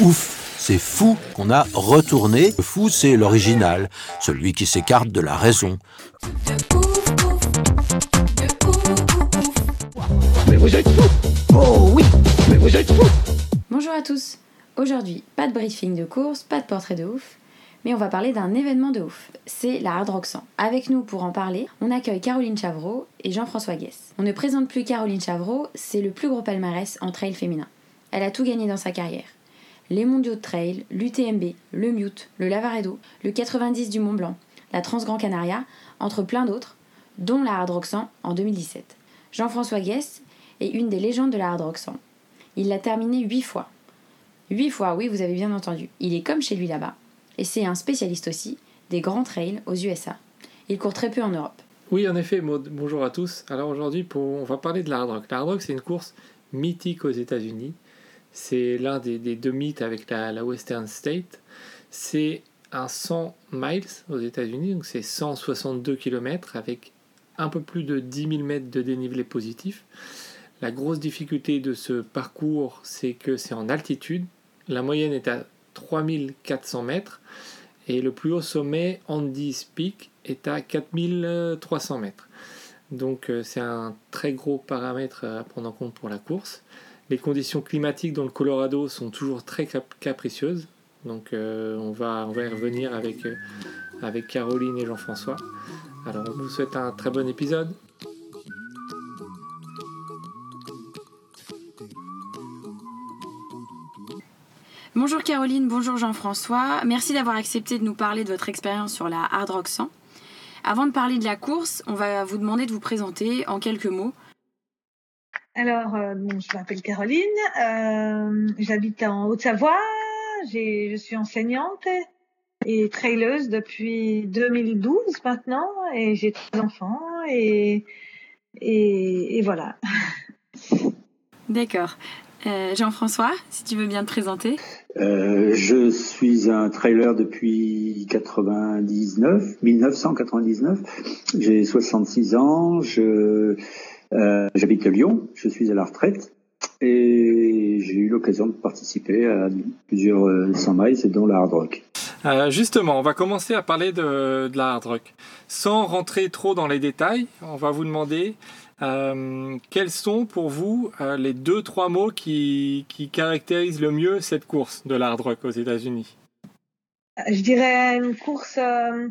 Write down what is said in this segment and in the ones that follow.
Ouf, c'est fou qu'on a retourné. Le fou, c'est l'original, celui qui s'écarte de la raison. Mais vous êtes fous Oh oui Mais vous êtes fous Bonjour à tous. Aujourd'hui, pas de briefing de course, pas de portrait de ouf, mais on va parler d'un événement de ouf. C'est la Hard Rock 100. Avec nous pour en parler, on accueille Caroline Chavreau et Jean-François Guess. On ne présente plus Caroline Chavreau, c'est le plus gros palmarès en trail féminin. Elle a tout gagné dans sa carrière. Les mondiaux de trail, l'UTMB, le Mute, le Lavaredo, le 90 du Mont Blanc, la Transgran Canaria, entre plein d'autres, dont la Hard Rock 100 en 2017. Jean-François Guess est une des légendes de la Hard Rock 100. Il l'a terminé 8 fois. 8 fois, oui, vous avez bien entendu. Il est comme chez lui là-bas. Et c'est un spécialiste aussi des grands trails aux USA. Il court très peu en Europe. Oui, en effet, bonjour à tous. Alors aujourd'hui, on va parler de la Hard Rock. La Hard Rock, c'est une course mythique aux États-Unis. C'est l'un des, des deux mythes avec la, Western State. C'est un 100 miles aux États-Unis, donc c'est 162 km avec un peu plus de 10 000 mètres de dénivelé positif. La grosse difficulté de ce parcours, c'est que c'est en altitude. La moyenne est à 3400 mètres et le plus haut sommet, Andy's Peak, est à 4300 mètres. Donc euh, c'est un très gros paramètre à prendre en compte pour la course. Les conditions climatiques dans le Colorado sont toujours très cap- capricieuses. Donc euh, on, va, y revenir avec, euh, avec Caroline et Jean-François. Alors on vous souhaite un très bon épisode. Bonjour Caroline, bonjour Jean-François. Merci d'avoir accepté de nous parler de votre expérience sur la Hard Rock 100. Avant de parler de la course, on va vous demander de vous présenter en quelques mots. Alors, euh, bon, je m'appelle Caroline, euh, j'habite en Haute-Savoie, je suis enseignante et traileuse depuis 2012 maintenant, et j'ai trois enfants, et, et, et voilà. D'accord. Euh, Jean-François, si tu veux bien te présenter. Euh, je suis un trailer depuis 99, 1999. J'ai 66 ans. Je euh, j'habite à Lyon. Je suis à la retraite et j'ai eu l'occasion de participer à plusieurs euh, 100 miles, dont la hard rock. Euh, justement, on va commencer à parler de, de la hard rock. Sans rentrer trop dans les détails, on va vous demander euh, quels sont pour vous euh, les deux, trois mots qui, qui caractérisent le mieux cette course de la hard rock aux États-Unis? Je dirais une course euh,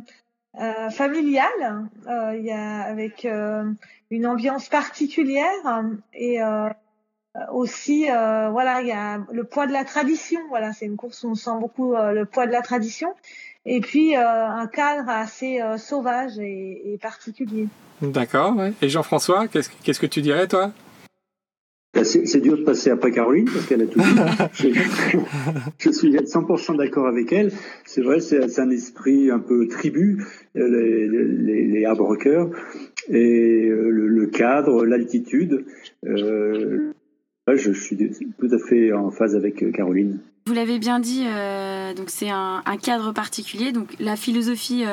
euh, familiale, euh, il y a, avec euh, une ambiance particulière et euh, aussi, euh, voilà, il y a le poids de la tradition. Voilà, c'est une course où on sent beaucoup euh, le poids de la tradition. Et puis euh, un cadre assez euh, sauvage et, et particulier. D'accord, ouais. Et Jean-François, qu'est-ce qu'est-ce que tu dirais, toi? Là, C'est c'est dur de passer après Caroline parce qu'elle a tout dit. je, je suis à 100% d'accord avec elle. C'est vrai, c'est c'est un esprit un peu tribu, euh, les, les, les hard rockers, et euh, le, cadre, l'altitude. Euh, je, suis tout à fait en phase avec euh, Caroline. Vous l'avez bien dit, euh, donc c'est un, cadre particulier. Donc la philosophie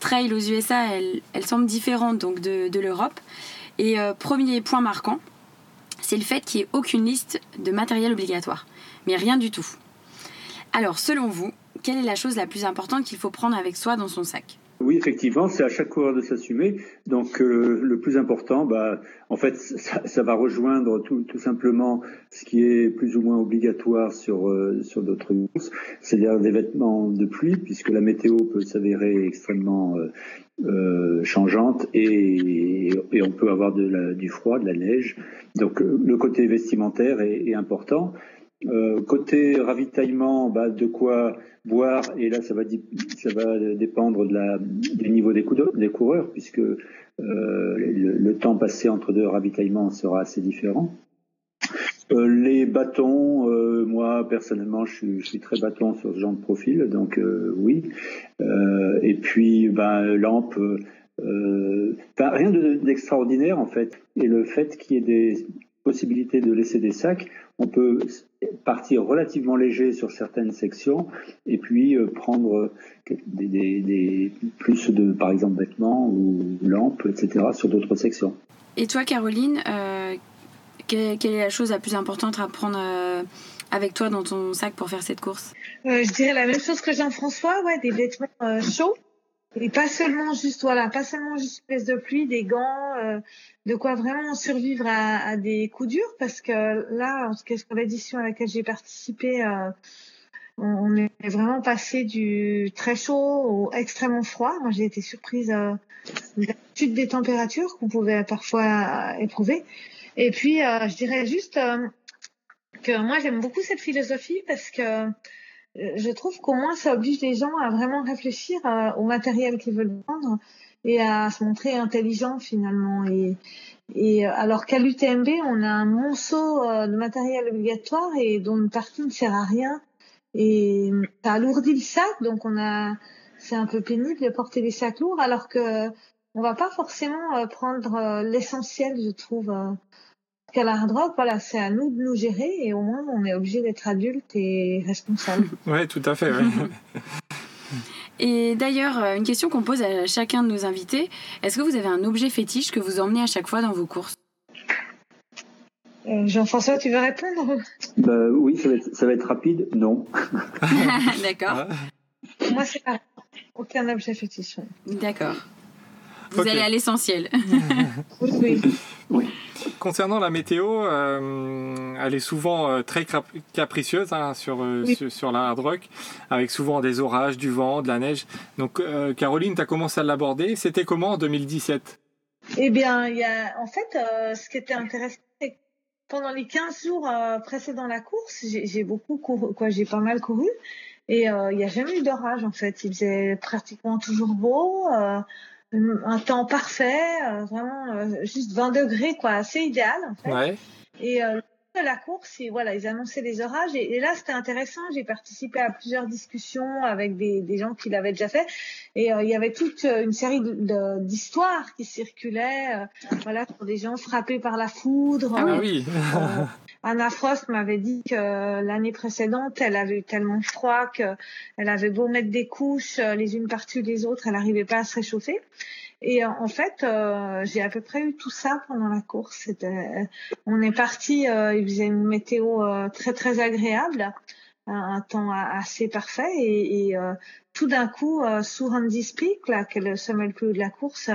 trail aux USA, elle, semble différente donc de, l'Europe. Et premier point marquant, c'est le fait qu'il n'y ait aucune liste de matériel obligatoire, mais rien du tout. Alors, selon vous, quelle est la chose la plus importante qu'il faut prendre avec soi dans son sac? Oui, effectivement, c'est à chaque coureur de s'assumer. Donc, euh, le plus important, bah, en fait, ça, va rejoindre tout, simplement ce qui est plus ou moins obligatoire sur euh, sur d'autres courses, c'est-à-dire des vêtements de pluie, puisque la météo peut s'avérer extrêmement euh, changeante et, et, on peut avoir la, du froid, de la neige. Donc, le côté vestimentaire est, est important. Euh, côté ravitaillement, bah, de quoi boire, et là ça va, dépendre du niveau des, coureurs, puisque euh, le, temps passé entre deux ravitaillements sera assez différent. Euh, les bâtons, moi personnellement, je suis, très bâton sur ce genre de profil, donc oui. Et puis, ben, lampe, rien d'extraordinaire en fait. Et le fait qu'il y ait des possibilités de laisser des sacs, on peut partir relativement léger sur certaines sections et puis prendre des, des, des, plus de, par exemple, vêtements ou lampes, etc., sur d'autres sections. Et toi, Caroline, euh, quelle, quelle, est la chose la plus importante à prendre euh, avec toi dans ton sac pour faire cette course? Euh, Je dirais la même chose que Jean-François, ouais, des vêtements euh, chauds. Et pas seulement juste, voilà, pas seulement juste une de pluie, des gants, euh, de quoi vraiment survivre à, des coups durs, parce que là, en tout cas sur l'édition à laquelle j'ai participé, euh, on, est vraiment passé du très chaud au extrêmement froid. Moi, j'ai été surprise euh, des températures qu'on pouvait parfois éprouver. Et puis, euh, je dirais juste que moi, j'aime beaucoup cette philosophie parce que je trouve qu'au moins, ça oblige les gens à vraiment réfléchir euh, au matériel qu'ils veulent prendre et à se montrer intelligent finalement. Et, et alors qu'à l'UTMB, on a un monceau de matériel obligatoire et dont une partie ne sert à rien. Et ça alourdit le sac, donc on a, c'est un peu pénible de porter des sacs lourds, alors que on va pas forcément prendre l'essentiel, je trouve, qu'à la hard rock, voilà, c'est à nous de nous gérer et au moins on est obligé d'être adulte et responsable. oui, tout à fait. Ouais. Et d'ailleurs, une question qu'on pose à chacun de nos invités, est-ce que vous avez un objet fétiche que vous emmenez à chaque fois dans vos courses? Euh, Jean-François, tu veux répondre? Bah, Oui, ça va, être, ça va, être, rapide. Non. D'accord. Moi, c'est pas aucun objet fétiche. D'accord. Vous okay. allez à l'essentiel. oui. oui. Concernant la météo, euh, elle est souvent euh, très capricieuse hein, sur, euh, oui. sur, sur, la hard rock, avec souvent des orages, du vent, de la neige. Donc, euh, Caroline, tu as commencé à l'aborder. C'était comment en 2017 Eh bien, il y a, en fait, euh, ce qui était intéressant, c'est que pendant les 15 jours euh, précédant la course, j'ai beaucoup couru, quoi, j'ai pas mal couru. Et il n'y a jamais eu d'orage, en fait. Il faisait pratiquement toujours beau un temps parfait, euh, vraiment euh, juste 20 degrés, quoi, assez idéal en fait. Ouais. Et euh, la course, et voilà, ils annonçaient les orages. Et, et là, c'était intéressant. J'ai participé à plusieurs discussions avec des, des gens qui l'avaient déjà fait. Et il y avait toute une série d'histoires qui circulaient, voilà, pour des gens frappés par la foudre. Ah oui. Anna Frost m'avait dit que l'année précédente, elle avait eu tellement froid qu'elle avait beau mettre des couches les unes par-dessus les autres, elle n'arrivait pas à se réchauffer. Et en fait, euh, j'ai à peu près eu tout ça pendant la course. On est parti, euh, il faisait une météo euh, très très agréable, un, temps assez parfait, et tout d'un coup, sous Randy's Peak, là, qui est le sommet le plus haut de la course,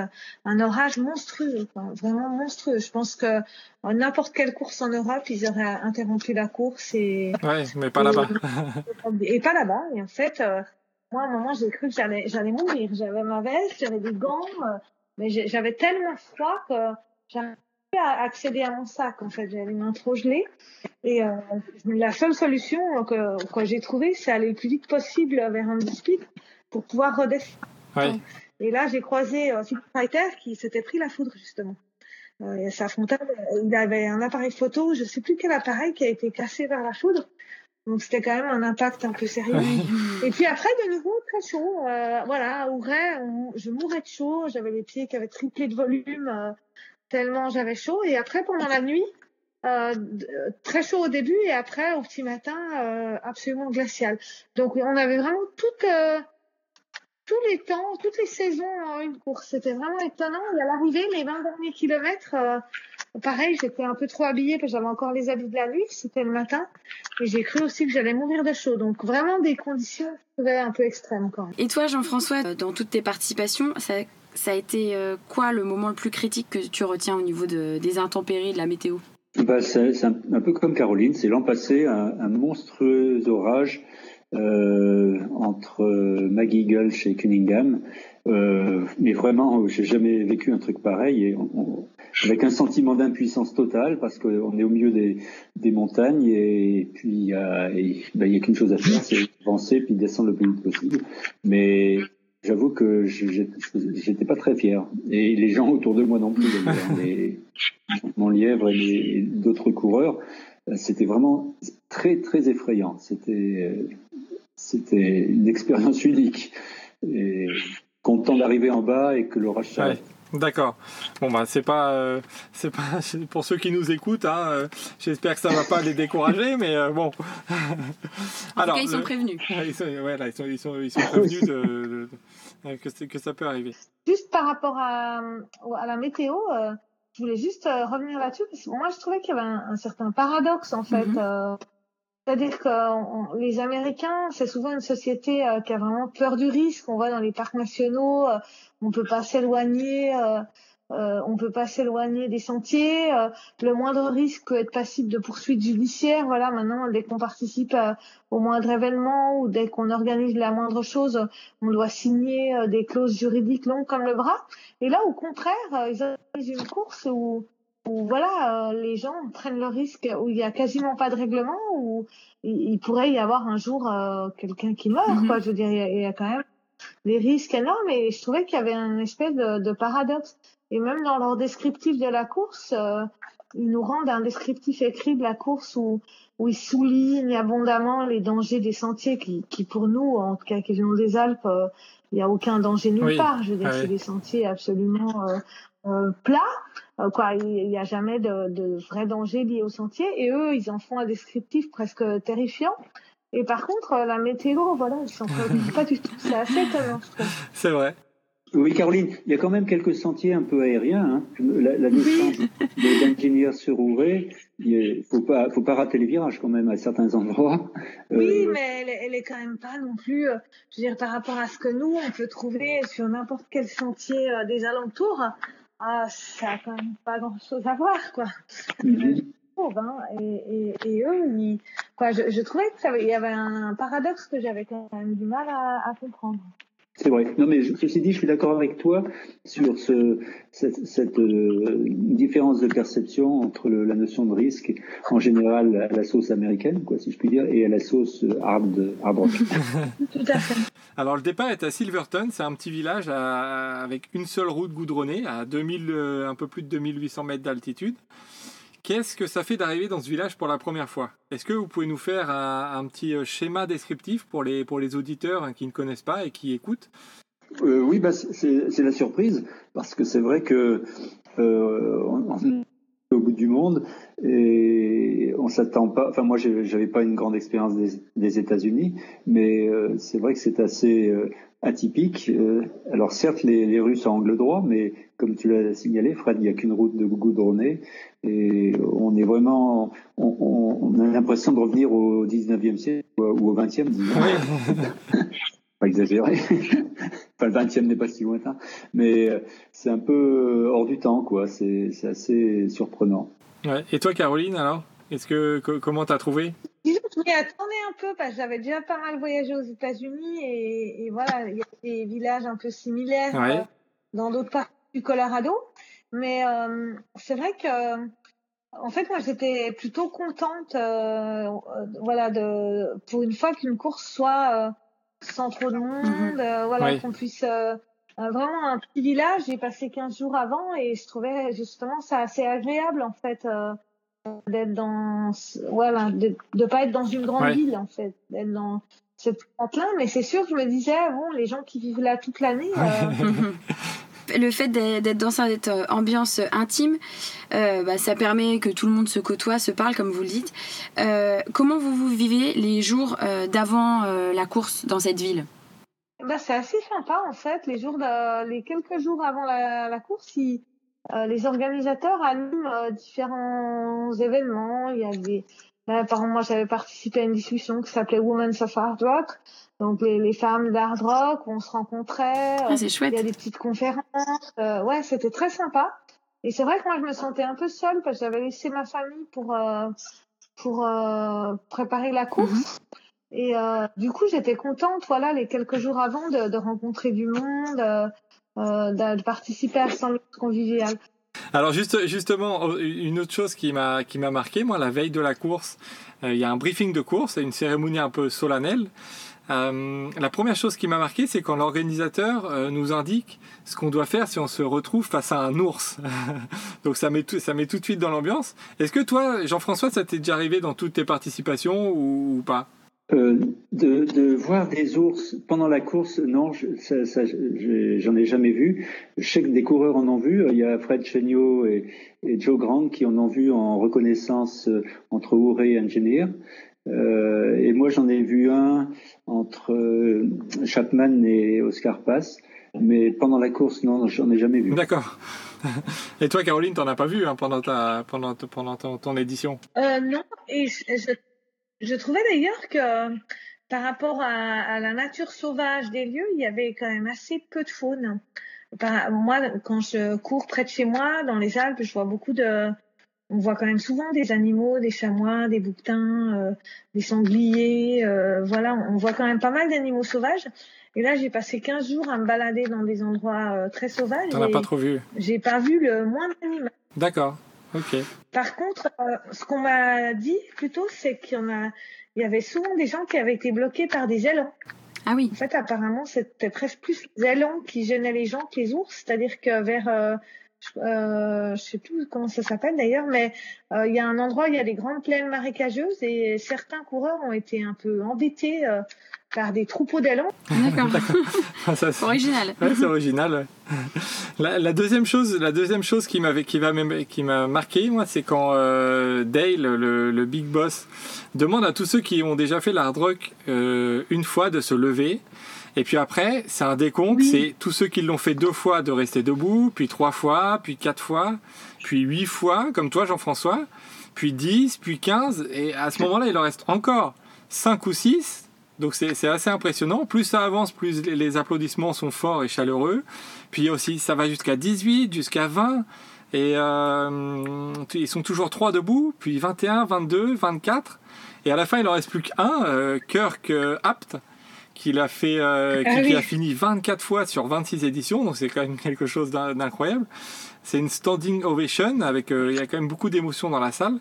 un orage monstrueux, quoi, vraiment monstrueux. Je pense que n'importe quelle course en Europe, ils auraient interrompu la course et. Ouais, mais pas là-bas. et pas là-bas. Et en fait, moi, à un moment, j'ai cru que j'allais, j'allais mourir. J'avais ma veste, j'avais des gants, euh, mais j'avais tellement froid que j'arrivais à accéder à mon sac. En fait, j'avais les mains trop gelées. Et euh, la seule solution que, que j'ai trouvée, c'est aller le plus vite possible vers un speed pour pouvoir redescendre. Et là, j'ai croisé euh, Fighter qui s'était pris la foudre justement. Euh, et sa il avait un appareil photo, je sais plus quel appareil qui a été cassé vers la foudre. Donc c'était quand même un impact un peu sérieux. Et puis après, de nouveau, très chaud. Euh, voilà, Ouray, on, je mourais de chaud. J'avais les pieds qui avaient triplé de volume euh, tellement j'avais chaud. Et après, pendant la nuit, euh, très chaud au début et après, au petit matin, euh, absolument glacial. Donc on avait vraiment euh, tous les temps, toutes les saisons en une course. C'était vraiment étonnant. Et à l'arrivée, les 20 derniers kilomètres, euh, pareil, j'étais un peu trop habillée parce que j'avais encore les habits de la nuit, c'était le matin. Et j'ai cru aussi que j'allais mourir de chaud. Donc vraiment des conditions un peu extrêmes quand même. Et toi, Jean-François, dans toutes tes participations, ça, ça a été euh, quoi le moment le plus critique que tu retiens au niveau de, des intempéries, de la météo? Bah, C'est un, peu comme Caroline. C'est l'an passé, un, monstrueux orage euh, entre Maggie Gulch et Cunningham. Euh, mais vraiment, j'ai jamais vécu un truc pareil, et avec un sentiment d'impuissance totale parce qu'on est au milieu des, montagnes et, puis il y a, a qu'une chose à faire, c'est avancer puis descendre le plus vite possible. Mais j'avoue que j'étais pas très fier et les gens autour de moi non plus, mon lièvre et, d'autres coureurs. c'était vraiment très très effrayant. C'était c'était une expérience unique. Et content d'arriver en bas et que l'orage s'arrête. D'accord. Bon bah c'est pas euh, c'est pas pour ceux qui nous écoutent. Hein, euh, J'espère que ça va pas les décourager, mais euh, bon. En Alors, tout cas, ils sont prévenus. Ils sont, ouais, là, ils sont, ils sont, ils sont prévenus de, de, que, que, ça peut arriver. Juste par rapport à, à la météo, je voulais juste revenir là-dessus parce que moi je trouvais qu'il y avait un, certain paradoxe en fait. Mm-hmm. C'est-à-dire que les Américains, c'est souvent une société euh, qui a vraiment peur du risque. On va dans les parcs nationaux, euh, on peut pas s'éloigner, euh, on peut pas s'éloigner des sentiers. le moindre risque peut être passible de poursuites judiciaires. Voilà, maintenant, dès qu'on participe au moindre événement ou dès qu'on organise la moindre chose, on doit signer des clauses juridiques longues comme le bras. Et là, au contraire, ils organisent une course où où voilà, euh, les gens prennent le risque, où il y a quasiment pas de règlement, où il, pourrait y avoir un jour euh, quelqu'un qui meurt. Mhm. Quoi. Je veux dire, il y, a, quand même des risques énormes et je trouvais qu'il y avait un espèce de, paradoxe. Et même dans leur descriptif de la course, euh, ils nous rendent un descriptif écrit de la course où, où ils soulignent abondamment les dangers des sentiers qui, qui pour nous, en tout cas qui viennent des Alpes, il n'y a aucun danger nulle part. Je veux dire, c'est des sentiers absolument euh, plats. Euh, quoi, il n'y a jamais de, de vrai danger lié au sentier. Et eux, ils en font un descriptif presque terrifiant. Et par contre, la météo, voilà, ils s'en pas du tout. C'est assez étonnant, C'est vrai. Oui, Caroline, il y a quand même quelques sentiers un peu aériens. Hein. La, la notion sur Ouvré, il faut pas, faut pas rater les virages quand même à certains endroits. Oui, euh, mais elle, elle, est quand même pas non plus, euh, je veux dire, par rapport à ce que nous, on peut trouver sur n'importe quel sentier des alentours ah, ça a quand même pas grand chose à voir, quoi. Mhm. Hein, et, et, eux, quoi, je, je, trouvais qu'il y avait un paradoxe que j'avais quand même du mal à, à comprendre. C'est vrai. Non, mais ceci dit, je suis d'accord avec toi sur ce, cette, cette euh, différence de perception entre le, la notion de risque en général à la sauce américaine, quoi, si je puis dire, et à la sauce hard, hard rock. Tout à fait. Alors le départ est à Silverton, c'est un petit village avec une seule route goudronnée à 2000, euh, un peu plus de 2800 mètres d'altitude. Qu'est-ce que ça fait d'arriver dans ce village pour la première fois? Est-ce que vous pouvez nous faire un, petit euh, schéma descriptif pour les, pour les auditeurs hein, qui ne connaissent pas et qui écoutent? Euh, Oui, bah, c'est la surprise, parce que c'est vrai que du monde et on s'attend pas. Enfin, moi, j'avais pas une grande expérience des, États-Unis, mais euh, c'est vrai que c'est assez atypique. Euh, alors certes, les, les, rues angle droit, mais comme tu l'as signalé, Fred, il n'y a qu'une route de goudronnée et on est vraiment, on, on a l'impression de revenir au 19e siècle ou au 20e, disons. pas exagéré. enfin, le 20e n'est pas si lointain, mais euh, c'est un peu hors du temps, quoi. C'est assez surprenant. Ouais. Et toi, Caroline, alors? Est-ce que comment t'as trouvé? Je m'y attendais un peu parce que j'avais déjà pas mal voyagé aux États-Unis et, et, voilà, il y a des villages un peu similaires euh, dans d'autres parties du Colorado. Mais euh, c'est vrai que, en fait, moi, j'étais plutôt contente, euh, voilà, de pour une fois qu'une course soit sans trop de monde, mm-hmm. voilà, qu'on puisse vraiment un petit village. J'ai passé 15 jours avant et je trouvais justement ça assez agréable en fait d'être dans voilà de, de pas être dans une grande ville en fait d'être dans ce plein mais c'est sûr je me disais bon les gens qui vivent là toute l'année euh, le fait d'être dans cette euh, ambiance intime, euh, bah, ça permet que tout le monde se côtoie, se parle, comme vous le dites. comment vous, vous vivez les jours d'avant la course dans cette ville? Bah, C'est assez sympa, en fait. Les, jours les quelques jours avant la, course, euh, les organisateurs animent euh, différents événements. Il moi j'avais participé à une discussion qui s'appelait Women of Hard Rock. Donc les, les femmes d'hard rock, on se rencontrait. Ah, c'est chouette. Il y a des petites conférences. Euh, ouais, c'était très sympa. Et c'est vrai que moi je me sentais un peu seule parce que j'avais laissé ma famille pour pour préparer la course. Mhm. Et du coup j'étais contente, voilà, les quelques jours avant de, de rencontrer du monde euh, de participer à ce convivial. Alors juste, justement, une autre chose qui m'a qui m'a marqué, moi, la veille de la course, euh, il y a un briefing de course et une cérémonie un peu solennelle Euh, la première chose qui m'a marqué, c'est quand l'organisateur euh, nous indique ce qu'on doit faire si on se retrouve face à un ours. Donc ça met, tout, ça met tout de suite dans l'ambiance. Est-ce que toi, Jean-François, ça t'est déjà arrivé dans toutes tes participations ou, pas? Euh, de, voir des ours pendant la course, non, j'en ai jamais vu. Je sais que des coureurs en ont vu. Il y a Fred Chenio et, Joe Grant qui en ont vu en reconnaissance entre Ouré et Engineer. Euh, et moi, j'en ai vu un entre euh, Chapman et Oscar Pass. Mais pendant la course, non, j'en ai jamais vu. D'accord. Et toi, Caroline, t'en as pas vu hein, pendant, ta, pendant, pendant ton, édition? Euh, Non, et je, trouvais d'ailleurs que par rapport à, la nature sauvage des lieux, il y avait quand même assez peu de faune. moi, quand je cours près de chez moi, dans les Alpes, je vois beaucoup de, on voit quand même souvent des animaux, des chamois, des bouquetins, euh, des sangliers. Euh, voilà, on voit quand même pas mal d'animaux sauvages. Et là, j'ai passé 15 jours à me balader dans des endroits euh, très sauvages. T'en as pas trop vu J'ai pas vu le moindre animal. D'accord. Ok. Par contre, ce qu'on m'a dit plutôt, c'est qu'il y en a, il y avait souvent des gens qui avaient été bloqués par des élans. Ah oui. En fait, apparemment, c'était presque plus les élans qui gênaient les gens que les ours. C'est-à-dire que vers euh, je sais plus comment ça s'appelle d'ailleurs, mais euh, il y a un endroit, il y a des grandes plaines marécageuses et certains coureurs ont été un peu embêtés euh, par des troupeaux d'élans. D'accord. c'est original. c'est original. La, deuxième chose, la deuxième chose qui m'avait, qui va qui m'a marqué, moi, c'est quand euh, Dale, le, le, big boss, demande à tous ceux qui ont déjà fait l'hard rock une fois de se lever et puis après, c'est un décompte, c'est tous ceux qui l'ont fait deux fois de rester debout, puis trois fois, puis quatre fois, puis huit fois, comme toi Jean-François, puis dix, puis quinze, et à ce moment-là, il en reste encore cinq ou six. Donc c'est assez impressionnant. Plus ça avance, plus les applaudissements sont forts et chaleureux. Puis aussi, ça va jusqu'à 18, jusqu'à 20. Et euh, ils sont toujours trois debout, puis 21, 22, 24. Et à la fin, il en reste plus qu'un, euh, Kirk euh, Apt, qu'il a fait, euh, ah qui, a fini 24 fois sur 26 éditions, donc c'est quand même quelque chose d'incroyable. C'est une standing ovation avec, euh, il y a quand même beaucoup d'émotions dans la salle.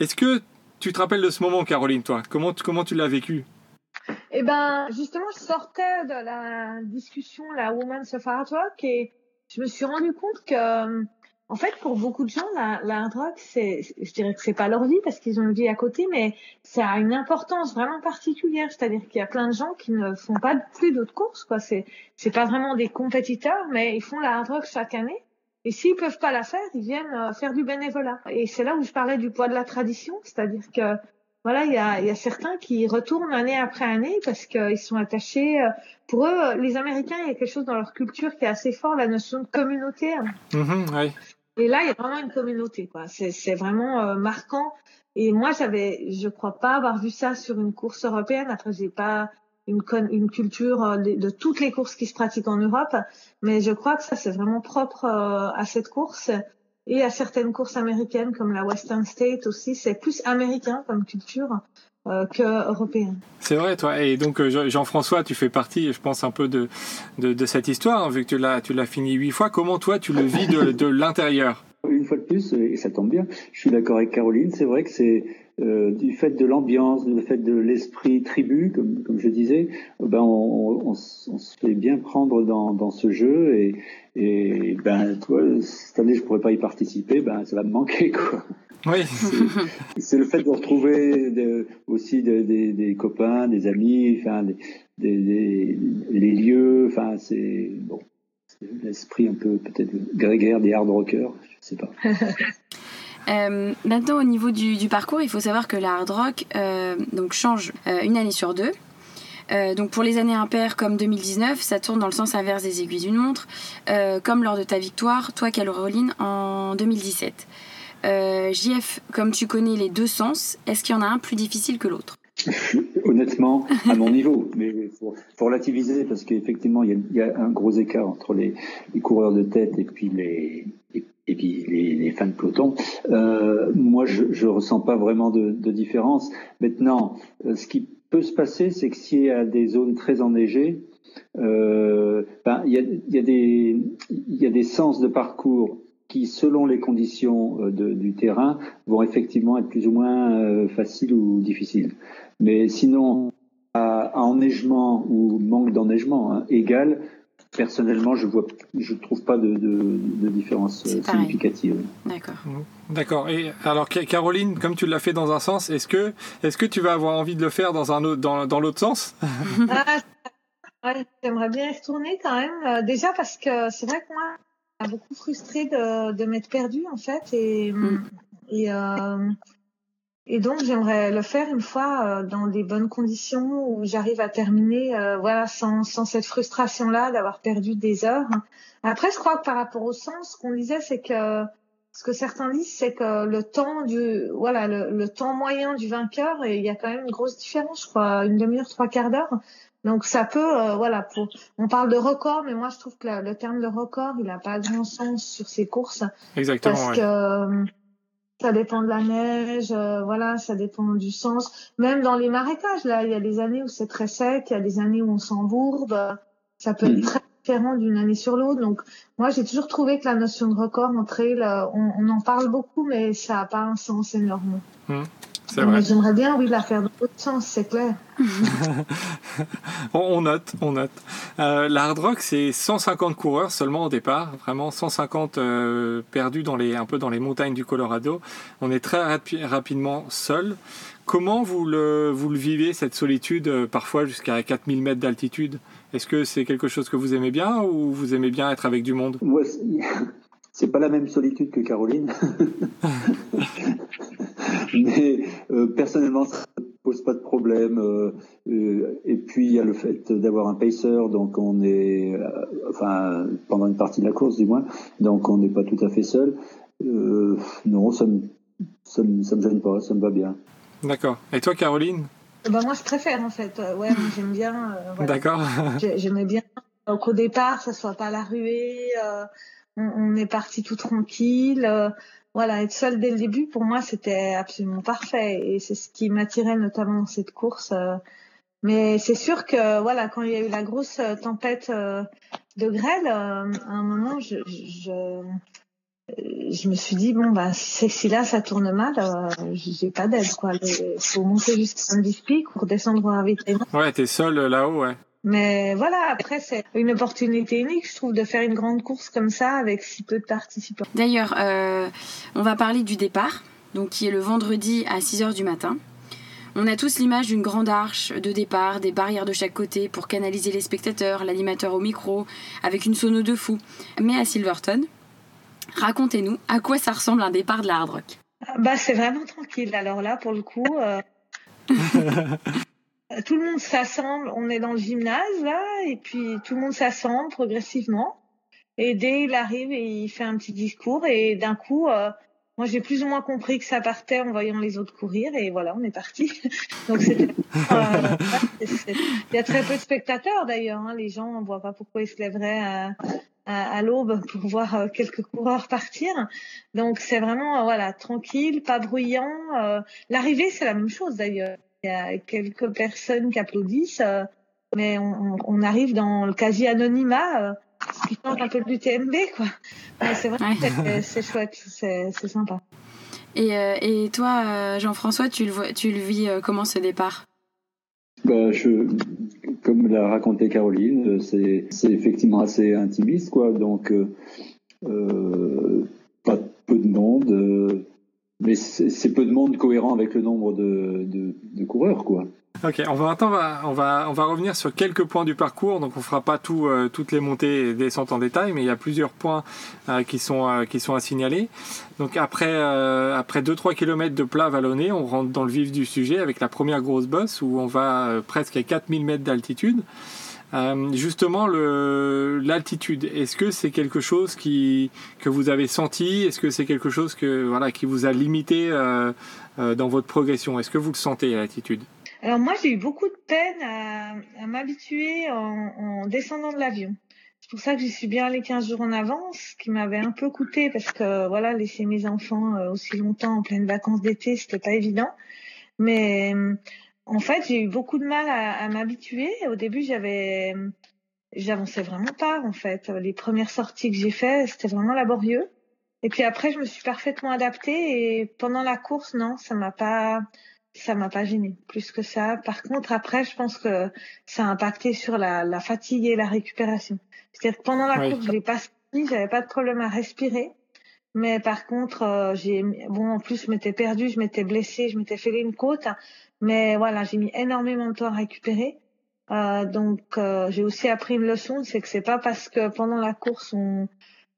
Est-ce que tu te rappelles de ce moment, Caroline, toi? Comment, comment tu l'as vécu? Eh ben, justement, je sortais de la discussion, la Women's of Art Rock, et je me suis rendu compte que en fait, pour beaucoup de gens, la, la rock, c'est, je dirais que c'est pas leur vie parce qu'ils ont une vie à côté, mais ça a une importance vraiment particulière. C'est-à-dire qu'il y a plein de gens qui ne font pas plus d'autres courses, quoi. C'est, c'est pas vraiment des compétiteurs, mais ils font la rock chaque année. Et s'ils peuvent pas la faire, ils viennent euh, faire du bénévolat. Et c'est là où je parlais du poids de la tradition, c'est-à-dire que voilà, il y a, certains qui retournent année après année parce qu'ils sont attachés. Euh, pour eux, les Américains, il y a quelque chose dans leur culture qui est assez fort, la notion de communauté. Mm-hmm, oui. Et là, il y a vraiment une communauté, quoi. C'est vraiment euh, marquant. Et moi, j'avais, je crois pas avoir vu ça sur une course européenne. Après, j'ai pas une, une culture euh, de, toutes les courses qui se pratiquent en Europe, mais je crois que ça, c'est vraiment propre euh, à cette course et à certaines courses américaines comme la Western State aussi. C'est plus américain comme culture. Euh, que européen. C'est vrai, toi. Et donc, euh, Jean-François, tu fais partie, je pense, un peu de, de, cette histoire, hein, vu que tu l'as, tu l'as fini huit fois. Comment, toi, tu le vis de, de l'intérieur? Une fois de plus, et ça tombe bien, je suis d'accord avec Caroline, c'est vrai que c'est euh, du fait de l'ambiance, du fait de l'esprit tribu, comme, comme je disais, ben on, on, on, se fait bien prendre dans, dans ce jeu et, et ben toi cette année je pourrais pas y participer, ben ça va me manquer quoi. Oui. C'est le fait de retrouver aussi des copains, des amis, enfin, des, les lieux, enfin, c'est bon, l'esprit un peu peut-être grégaire des hard rockers, je sais pas. Euh, maintenant, au niveau du, parcours, il faut savoir que la hard rock euh, donc change euh, une année sur deux. donc pour les années impaires comme 2019, ça tourne dans le sens inverse des aiguilles d'une montre, comme lors de ta victoire, toi Caroline, en 2017. Euh, JF, comme tu connais les deux sens, est-ce qu'il y en a un plus difficile que l'autre? Honnêtement, à mon niveau, mais pour, relativiser, parce qu'effectivement, il, y, a un gros écart entre les, coureurs de tête et puis les, et, puis les, fans de peloton. Euh, moi, je ne ressens pas vraiment de, différence. Maintenant, euh, ce qui peut se passer, c'est que s'il y a des zones très enneigées, ben, il, y a, des, sens de parcours qui, selon les conditions euh, du terrain, vont effectivement être plus ou moins euh, faciles ou difficiles. Mais sinon, à, enneigement ou manque d'enneigement hein, égal, personnellement, je vois, je trouve pas de, de, différence euh, significative. D'accord. Mmh. D'accord. Et alors, Caroline, comme tu l'as fait dans un sens, est-ce que, est-ce que tu vas avoir envie de le faire dans un autre, dans, dans l'autre sens? Ah, J'aimerais bien y retourner quand même. Euh, déjà parce que c'est vrai que moi, je suis beaucoup frustrée de, de m'être perdue en fait et, mmh. et euh, et donc j'aimerais le faire une fois euh, dans des bonnes conditions où j'arrive à terminer, euh, voilà, sans, sans cette frustration-là d'avoir perdu des heures. Après, je crois que par rapport au sens, ce qu'on disait, c'est que ce que certains disent, c'est que le temps du, voilà, le, temps moyen du vainqueur, il y a quand même une grosse différence, je crois, une demi-heure, trois quarts d'heure. Donc ça peut, euh, voilà, pour, on parle de record, mais moi je trouve que le terme de record, il n'a pas grand sens sur ces courses. Exactement. Parce que ça dépend de la neige, euh, voilà, ça dépend du sens. Même dans les marécages, là, il y a des années où c'est très sec, il y a des années où on s'embourbe. Ça peut être mm. très différent d'une année sur l'autre. Donc, moi, j'ai toujours trouvé que la notion de record en trail, on, on en parle beaucoup, mais ça n'a pas un sens énorme. Mm. J'aimerais bien, oui, la faire dans l'autre sens, c'est clair. on note, on note. Euh, la Hard Rock, c'est 150 coureurs seulement au départ, vraiment 150 euh, perdus dans les, un peu dans les montagnes du Colorado. On est très rapidement seul. Comment vous le, vous le vivez, cette solitude, euh, parfois jusqu'à 4000 mètres d'altitude? Est-ce que c'est quelque chose que vous aimez bien ou vous aimez bien être avec du monde? C'est pas la même solitude que Caroline. Mais euh, personnellement, ça ne pose pas de problème. Euh, euh, et puis, il y a le fait d'avoir un pacer, donc on est, enfin, pendant une partie de la course du moins, donc on n'est pas tout à fait seul. non, ça me, ça, me, ça me gêne pas, ça me va bien. D'accord. Et toi, Caroline? Bah, Moi, je préfère en fait. Ouais, j'aime bien. D'accord. J'aimais bien qu'au départ, ça soit pas la ruée on, est parti tout tranquille. Euh, voilà, être seul dès le début, pour moi, c'était absolument parfait. Et c'est ce qui m'attirait notamment dans cette course. Euh. Mais c'est sûr que, voilà, quand il y a eu la grosse euh, tempête de grêle, à un moment, je, je, je me suis dit, bon, bah, si là ça tourne mal, j'ai pas d'aide, quoi. Il faut monter jusqu'à un pic pour descendre à vitesse. Ouais, t'es seul là-haut, ouais. Mais voilà, après, c'est une opportunité unique, je trouve, de faire une grande course comme ça avec si peu de participants. D'ailleurs, euh, on va parler du départ, donc qui est le vendredi à 6h du matin. On a tous l'image d'une grande arche de départ, des barrières de chaque côté pour canaliser les spectateurs, l'animateur au micro, avec une sono de fou. Mais à Silverton, racontez-nous à quoi ça ressemble un départ de la hard rock. Bah, c'est vraiment tranquille. Alors là, pour le coup, euh, tout le monde s'assemble, on est dans le gymnase là, et puis tout le monde s'assemble progressivement. Et dès il arrive, et il fait un petit discours, et d'un coup, euh, moi j'ai plus ou moins compris que ça partait en voyant les autres courir, et voilà, on est parti. Donc c'était, euh, il y a très peu de spectateurs d'ailleurs. Hein. Les gens, on voit pas pourquoi ils se lèveraient à, à, l'aube pour voir euh, quelques coureurs partir. Donc c'est vraiment voilà tranquille, pas bruyant. L'arrivée c'est la même chose d'ailleurs il y a quelques personnes qui applaudissent, euh, mais on, on, arrive dans le quasi-anonymat, euh, qui change un peu du TMB, quoi. C'est vrai c'est chouette, c'est sympa. Et, euh, et toi, Jean-François, tu le, vois, tu le vis comment ce départ? Bah, je, Comme l'a raconté Caroline, c'est effectivement assez intimiste, quoi. Donc, pas peu de monde mais c'est peu de monde cohérent avec le nombre de, de, coureurs, quoi. Ok, on va, on, va, revenir sur quelques points du parcours. Donc, on fera pas euh, toutes les montées et descentes en détail, mais il y a plusieurs points euh, qui, sont, euh, qui sont à signaler. Donc, après, après 2-3 km de plat vallonné, on rentre dans le vif du sujet avec la première grosse bosse où on va presque à 4000 mètres d'altitude. Justement, l'altitude, est-ce que c'est quelque chose que vous avez senti? Est-ce que c'est quelque chose qui vous a limité dans votre progression? Est-ce que vous le sentez, l'altitude? Alors moi, j'ai eu beaucoup de peine à, à m'habituer en, en, descendant de l'avion. C'est pour ça que j'y suis bien allée 15 jours en avance, ce qui m'avait un peu coûté parce que voilà, laisser mes enfants aussi longtemps en pleine vacances d'été, c'était pas évident. Mais en fait, j'ai eu beaucoup de mal à, m'habituer. Au début, j'avais, j'avançais vraiment pas. En fait, les premières sorties que j'ai faites, c'était vraiment laborieux. Et puis après, je me suis parfaitement adaptée. Et pendant la course, non, ça m'a pas, ça m'a pas gêné plus que ça. Par contre, après, je pense que ça a impacté sur la, la fatigue et la récupération. C'est-à-dire que pendant la course, je l'ai pas senti, j'avais pas de problème à respirer. Mais par contre, euh, j'ai bon en plus je m'étais perdue, je m'étais blessée, je m'étais fait une côte. Mais voilà, j'ai mis énormément de temps à récupérer. Euh, donc euh, j'ai aussi appris une leçon, c'est que c'est pas parce que pendant la course on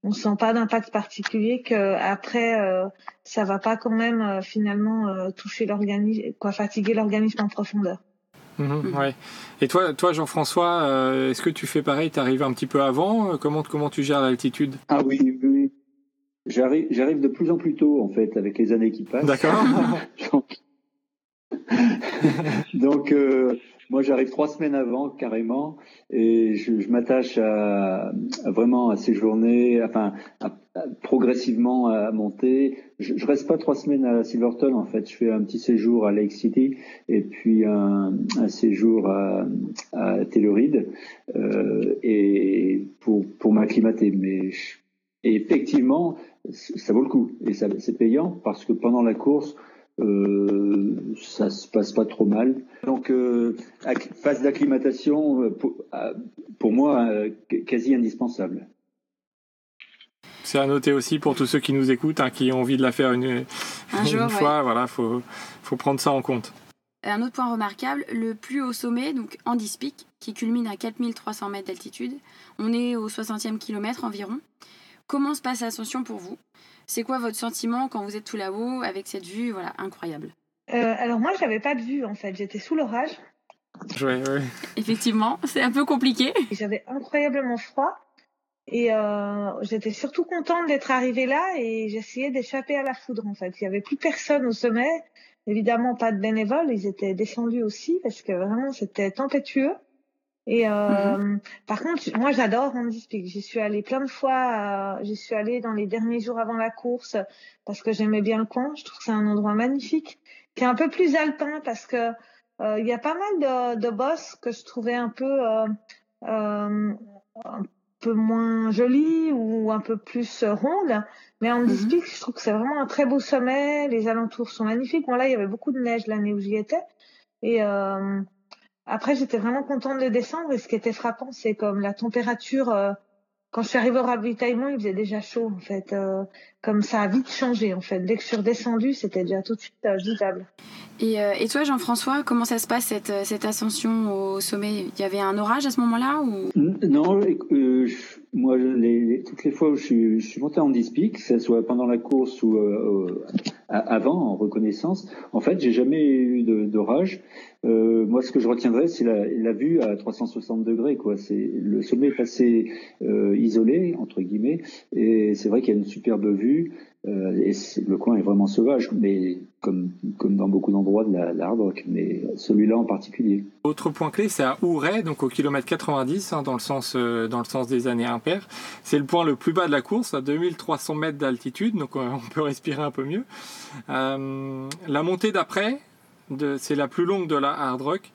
on sent pas d'impact particulier que après euh, ça va pas quand même euh, finalement euh, toucher l'organisme, quoi fatiguer l'organisme en profondeur. Mhm, ouais. Et toi, toi Jean-François, est-ce que tu fais pareil? Tu arrives un petit peu avant? Comment comment tu gères l'altitude? Ah oui, oui. J'arrive, j'arrive de plus en plus tôt en fait avec les années qui passent. D'accord. Donc, euh, moi, j'arrive trois semaines avant, carrément, et je, m'attache à, vraiment à séjourner, enfin, à, progressivement à monter. Je, je, reste pas trois semaines à Silverton, en fait. Je fais un petit séjour à Lake City et puis un, un séjour à, à Telluride, euh, et pour, pour m'acclimater. Mais et effectivement, ça vaut le coup et c'est payant parce que pendant la course, euh, ça se passe pas trop mal. Donc euh, phase d'acclimatation euh, pour, euh, pour, moi euh, quasi indispensable. C'est à noter aussi pour tous ceux qui nous écoutent, hein, qui ont envie de la faire une, Un jour, une fois, ouais. voilà, faut faut prendre ça en compte. Un autre point remarquable, le plus haut sommet, donc Andy's Peak, qui culmine à 4300 mètres d'altitude. On est au 60e kilomètre environ. Comment se passe l'ascension pour vous? C'est quoi votre sentiment quand vous êtes tout là-haut avec cette vue voilà, incroyable? Euh, Alors moi, j'avais pas de vue en fait. J'étais sous l'orage. Ouais, ouais. Effectivement, c'est un peu compliqué. J'avais incroyablement froid. Et euh, j'étais surtout contente d'être arrivée là et j'essayais d'échapper à la foudre en fait. Il y avait plus personne au sommet, évidemment pas de bénévoles, ils étaient descendus aussi parce que vraiment c'était tempétueux. Et euh, mmh. par contre, moi j'adore Andy's Peak. J'y suis allée plein de fois. Euh, J'y suis allée dans les derniers jours avant la course parce que j'aimais bien le coin. Je trouve que c'est un endroit magnifique, qui est un peu plus alpin parce que euh, il y a pas mal de, de bosses que je trouvais un peu un peu moins jolies ou un peu plus rondes. Mais Andy's mmh. Peak, je trouve que c'est vraiment un très beau sommet. Les alentours sont magnifiques. Bon là, il y avait beaucoup de neige l'année où j'y étais et après, j'étais vraiment contente de descendre et ce qui était frappant, c'est comme la température. Euh, quand je suis arrivée au ravitaillement, il faisait déjà chaud en fait. Euh, comme ça a vite changé en fait. Dès que je suis redescendue, c'était déjà tout de suite euh, vivable. Et, et toi, Jean-François, comment ça se passe cette, cette ascension au sommet? Il y avait un orage à ce moment-là ou? Non, euh, moi, les, toutes les fois où je suis, je suis monté en dispic, que ce soit pendant la course ou euh, avant, en reconnaissance, en fait, j'ai jamais eu d'orage. Euh, moi, ce que je retiendrai, c'est la, vue à 360 degrés. Le sommet est assez euh, isolé entre guillemets, et c'est vrai qu'il y a une superbe vue. Euh, et le coin est vraiment sauvage, mais comme, dans beaucoup d'endroits de la, mais celui-là en particulier. Autre point clé, c'est à Ouray, donc au kilomètre 90, hein, dans, le sens, des années impaires. C'est le point le plus bas de la course, à 2300 mètres d'altitude, donc on peut respirer un peu mieux. La montée d'après, c'est la plus longue de la hard rock.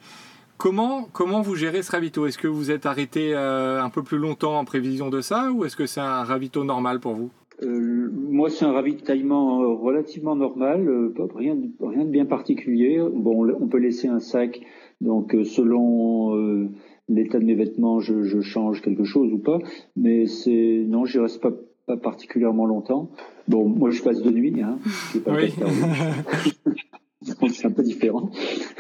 Comment, comment vous gérez ce ravito? Est-ce que vous êtes arrêté euh, un peu plus longtemps en prévision de ça ou est-ce que c'est un ravito normal pour vous? Euh, moi, c'est un ravitaillement relativement normal, euh, rien, de, rien de bien particulier. Bon, on peut laisser un sac, donc euh, selon euh, l'état de mes vêtements, je, je, change quelque chose ou pas. Mais c'est non, je reste pas, pas particulièrement longtemps. Bon, moi, je passe de nuit, hein. Pas oui. c'est un peu différent.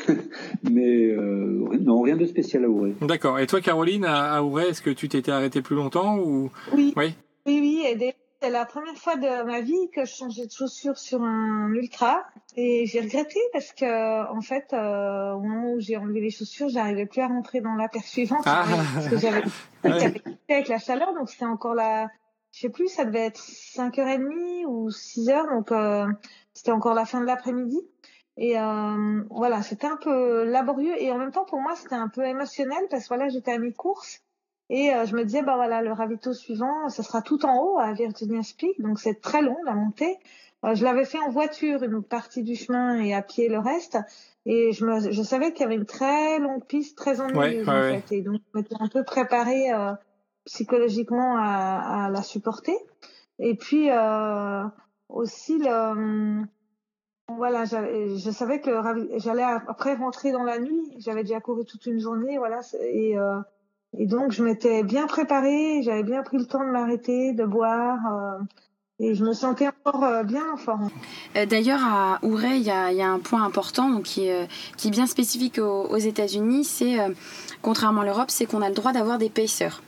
Mais euh, non, rien de spécial à Ouray. D'accord. Et toi, Caroline, à Ouray, est-ce que tu t'étais arrêtée plus longtemps ou? Oui. Oui. Oui, oui. Et c'est la première fois de ma vie que je changeais de chaussures sur un ultra et j'ai regretté parce que en fait euh, au moment où j'ai enlevé les chaussures j'arrivais plus à rentrer dans la paire suivante ah. parce que j'avais ouais. avec la chaleur donc c'était encore la je sais plus ça devait être 5h30 ou 6h donc euh, c'était encore la fin de l'après-midi et euh, voilà c'était un peu laborieux et en même temps pour moi c'était un peu émotionnel parce que voilà j'étais à mi-course et euh, je me disais, bah voilà, le ravito suivant, ce sera tout en haut à Virginia Peak, donc c'est très long la montée. Euh, je l'avais fait en voiture une partie du chemin et à pied le reste. Et je, me, je savais qu'il y avait une très longue piste, très ennuyeuse ouais, ouais, en fait. Et donc je m'étais un peu préparée euh, psychologiquement à, à, la supporter. Et puis euh, aussi le voilà, je savais que j'allais après rentrer dans la nuit. J'avais déjà couru toute une journée, voilà, et, euh, et donc je m'étais bien préparée. J'avais bien pris le temps de m'arrêter, de boire. Euh, et je me sentais encore euh, bien en forme. D'ailleurs, à Ouray, il y a, un point important qui, est, bien spécifique aux, aux États-Unis. C'est, contrairement à l'Europe, c'est qu'on a le droit d'avoir des pacers.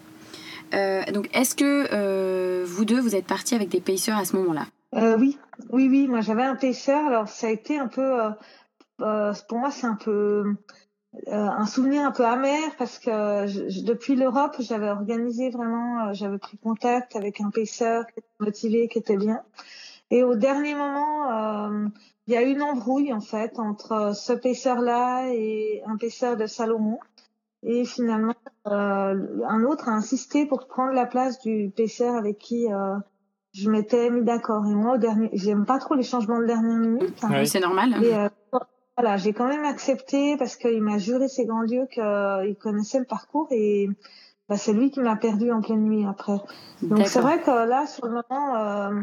donc, est-ce que vous deux, vous êtes partis avec des pacers à ce moment-là? Euh, oui, oui, oui. Moi, j'avais un pêcheur. Alors, ça a été un peu, euh, euh pour moi, c'est un peu un souvenir un peu amer parce que depuis l'Europe, j'avais organisé vraiment, j'avais pris contact avec un pêcheur qui était motivé, qui était bien. Et au dernier moment, il y a eu une embrouille en fait entre ce pêcheur-là et un pêcheur de Salomon. Et finalement, un autre a insisté pour prendre la place du pêcheur avec qui je m'étais mis d'accord. Et moi, au dernier, j'aime pas trop les changements de dernière minute. Hein. Oui, c'est normal. Et, euh, voilà, j'ai quand même accepté parce qu'il m'a juré ses grands dieux qu'il connaissait le parcours et bah, c'est lui qui m'a perdu en pleine nuit après. Donc c'est vrai que là, sur le moment, euh,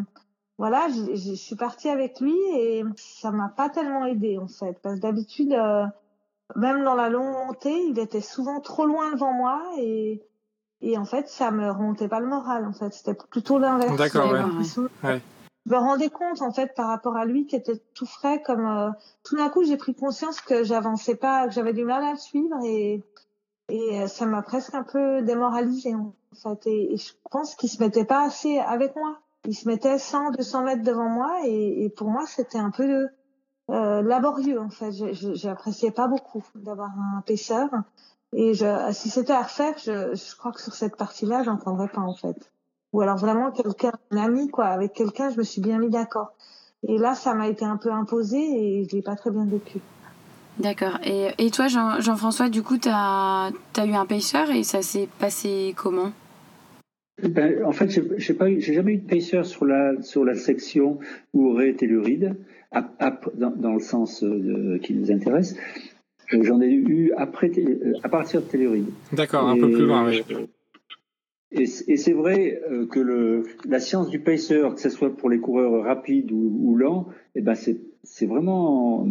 voilà, je suis partie avec lui et ça m'a pas tellement aidé en fait, parce que d'habitude, euh, même dans la longue montée, il était souvent trop loin devant moi et et en fait, ça me remontait pas le moral, en fait. C'était plutôt l'inverse. D'accord, ouais. ouais. Je me rendais compte, en fait, par rapport à lui, qui était tout frais, comme euh, tout d'un coup, j'ai pris conscience que j'avançais pas, que j'avais du mal à le suivre, et, et euh, ça m'a presque un peu démoralisé, en fait. Et, je pense qu'il se mettait pas assez avec moi. Il se mettait 100, 200 mètres devant moi, et, et pour moi, c'était un peu euh, laborieux, en fait. J'appréciais pas beaucoup d'avoir un pêcheur. Et je, si c'était à refaire, je, je crois que sur cette partie-là, j'en prendrais pas en fait. Ou alors vraiment quelqu'un, un ami quoi, avec quelqu'un, je me suis bien mis d'accord. Et là, ça m'a été un peu imposé et je l'ai pas très bien vécu. D'accord. Et, et toi, Jean, Jean-François, du coup, tu as, as, eu un pêcheur et ça s'est passé comment? Ben, En fait, j'ai pas j'ai jamais eu de pêcheur sur la, sur la section où aurait été l'uride, dans, dans, le sens euh, qui nous intéresse. J'en ai eu après, euh, à partir de Telluride. D'accord, un peu plus loin, oui. Et, c'est vrai euh, que le, la science du pacer, que ce soit pour les coureurs rapides ou, ou lents, eh ben c'est vraiment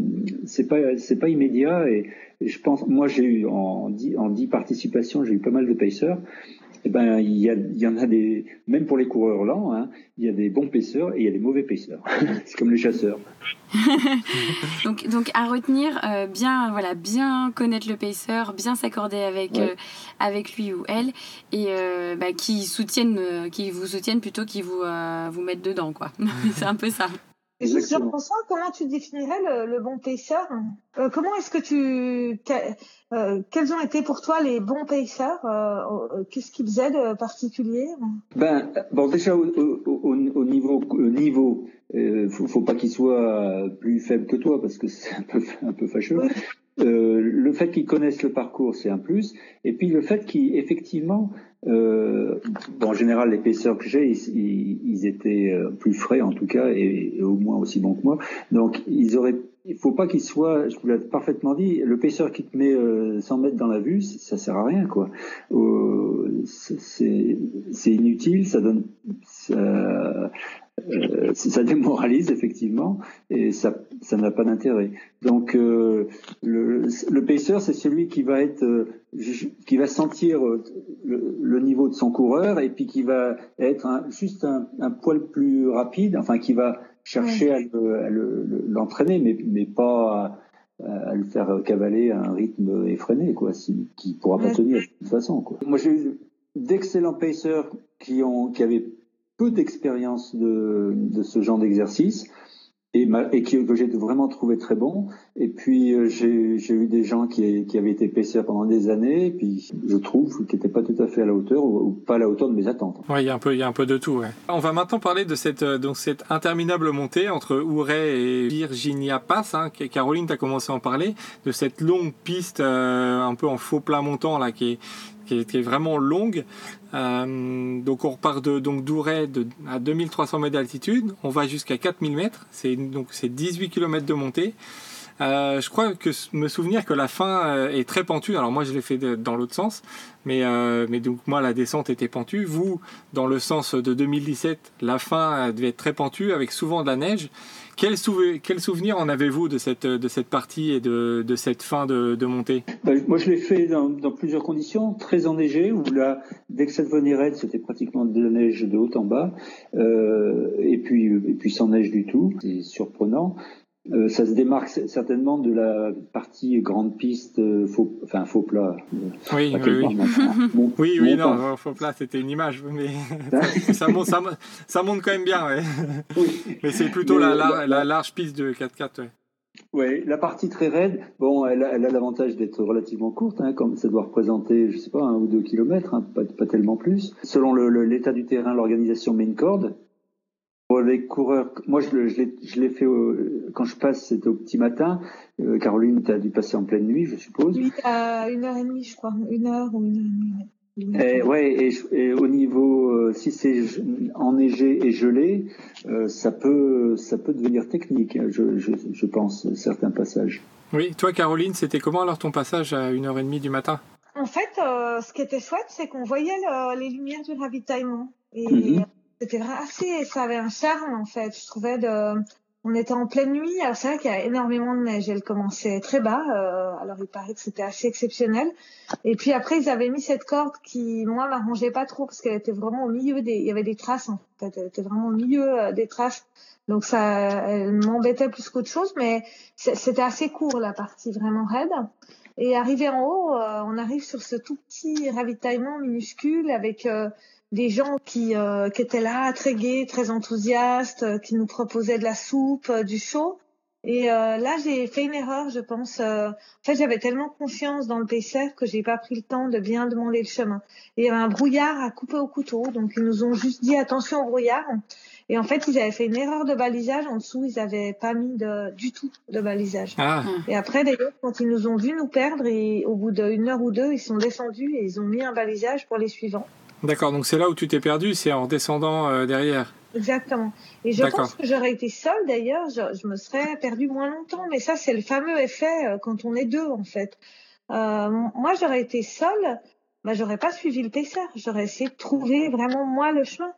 c'est pas c'est pas immédiat et, je pense moi j'ai eu en dix en dix participations j'ai eu pas mal de pacers eh ben, il y, a, il y en a des, même pour les coureurs lents, hein, il y a des bons paisseurs et il y a des mauvais paisseurs. c'est comme les chasseurs. donc, donc, à retenir, euh, bien, voilà, bien connaître le paisseur, bien s'accorder avec, euh, avec lui ou elle, et euh, bah, qui soutiennent, qui vous soutiennent plutôt qu'ils vous, vous mettent dedans, quoi. c'est un peu ça. Jean-François, comment tu définirais le, le bon pêcheur? Euh, Comment est-ce que tu... Euh, quels ont été pour toi les bons pêcheurs euh, Qu'est-ce qu'ils faisaient de particulier? Ben, bon, déjà au, au, au niveau niveau, faut, faut pas qu'il soit plus faible que toi parce que c'est un peu un peu fâcheux. Euh, le fait qu'ils connaissent le parcours, c'est un plus. Et puis le fait qu'effectivement, euh, en général, les pêcheurs que j'ai, ils, étaient euh, plus frais en tout cas, et, au moins aussi bons que moi. Donc ils auraient, il faut pas qu'ils soient, je vous l'ai parfaitement dit, le pêcheur qui te met 100 euh, mètres dans la vue, ça sert à rien quoi. C'est inutile, ça donne, ça, euh, ça démoralise effectivement et ça, ça n'a pas d'intérêt. Donc euh, le, le pacer, c'est celui qui va être, euh, qui va sentir le, niveau de son coureur et puis qui va être juste un, un, poil plus rapide, enfin qui va chercher à l'entraîner, mais, mais pas à, le faire cavaler à un rythme effréné, quoi, si, qui pourra pas tenir de toute façon. Quoi. Moi j'ai eu d'excellents pacers qui ont qui avaient peu d'expérience de, de, ce genre d'exercice et, et que j'ai vraiment trouvé très bon. Et puis euh, j'ai eu des gens qui, qui, avaient été PC pendant des années, et puis je trouve qu'ils n'étaient pas tout à fait à la hauteur ou, pas à la hauteur de mes attentes. Oui, il y a un peu, il y a un peu de tout. Ouais. On va maintenant parler de cette, euh, donc cette interminable montée entre Ouray et Virginia Pass. Hein, Caroline, tu as commencé à en parler, de cette longue piste euh, un peu en faux plat montant là, qui est, qui est, vraiment longue. Euh, donc on repart de donc d'Ouray à 2300 mètres d'altitude, on va jusqu'à 4000 mètres, c'est donc c'est 18 km de montée. Euh, je crois que me souvenir que la fin euh, est très pentue. Alors moi, je l'ai fait dans l'autre sens, mais, mais donc moi, la descente était pentue. Vous, dans le sens de 2017, la fin devait être très pentue, avec souvent de la neige. Quel, quel souvenir en avez-vous de cette, de cette partie et de, de cette fin de, de montée? Bah, Moi, je l'ai fait dans, dans, plusieurs conditions. Très enneigé, où là, dès que ça devenait raide, c'était pratiquement de la neige de haut en bas. Euh, et, puis, et puis sans neige du tout. C'est surprenant. Euh, ça se démarque certainement de la partie grande piste euh, faux, enfin faux plat. Oui, oui, oui. oui, oui, non, faux plat, c'était une image, mais ça, monte, ça, ça, monte quand même bien, ouais. Oui. Mais c'est plutôt la, la, la, large piste de 4x4, ouais. Oui, la partie très raide, bon, elle a l'avantage d'être relativement courte, hein, comme ça doit représenter, je sais pas, un ou deux kilomètres, hein, pas, pas, tellement plus. Selon l'état du terrain, l'organisation met une corde. Pour les coureurs, moi je, je l'ai fait quand je passe, c'était au petit matin. Euh, Caroline, tu as dû passer en pleine nuit, je suppose. Oui, à une heure et demie, je crois, une heure ou une heure et demie. Et, ouais, et, au niveau, euh, si c'est enneigé et gelé, euh, ça peut, ça peut devenir technique, hein, je, je, je, pense, certains passages. Oui, toi, Caroline, c'était comment alors ton passage à une heure et demie du matin? En fait, ce qui était chouette, c'est qu'on voyait les lumières du ravitaillement. Et mm-hmm c'était assez, ça avait un charme en fait. Je trouvais de, on était en pleine nuit. Alors c'est vrai qu'il y a énormément de neige. Elle commençait très bas. Euh, alors il paraît que c'était assez exceptionnel. Et puis après ils avaient mis cette corde qui, moi, m'arrangeait pas trop parce qu'elle était vraiment au milieu des, il y avait des traces en fait. Elle était vraiment au milieu euh, des traces. Donc ça, elle m'embêtait plus qu'autre chose. Mais c'était assez court la partie vraiment raide. Et arrivé en haut, euh, on arrive sur ce tout petit ravitaillement minuscule avec des gens qui, euh, qui étaient là, très gais, très enthousiastes, euh, qui nous proposaient de la soupe, euh, du chaud. Et là, j'ai fait une erreur, je pense. en fait, j'avais tellement confiance dans le PCF que j'ai pas pris le temps de bien demander le chemin. Et il y avait un brouillard à couper au couteau, donc ils nous ont juste dit attention au brouillard. Et en fait, ils avaient fait une erreur de balisage. En dessous, ils avaient pas mis de, du tout de balisage. Ah. Et après, d'ailleurs, quand ils nous ont vu nous perdre, et au bout d'une heure ou deux, ils sont descendus et ils ont mis un balisage pour les suivants. D'accord, donc c'est là où tu t'es perdu, c'est en descendant euh, derrière. Exactement. Et je pense que j'aurais été seule d'ailleurs, je, me serais perdue moins longtemps. Mais ça, c'est le fameux effet euh, quand on est deux en fait. Euh, moi, j'aurais été seule, bah, j'aurais pas suivi le PCR. J'aurais essayé de trouver vraiment moi le chemin.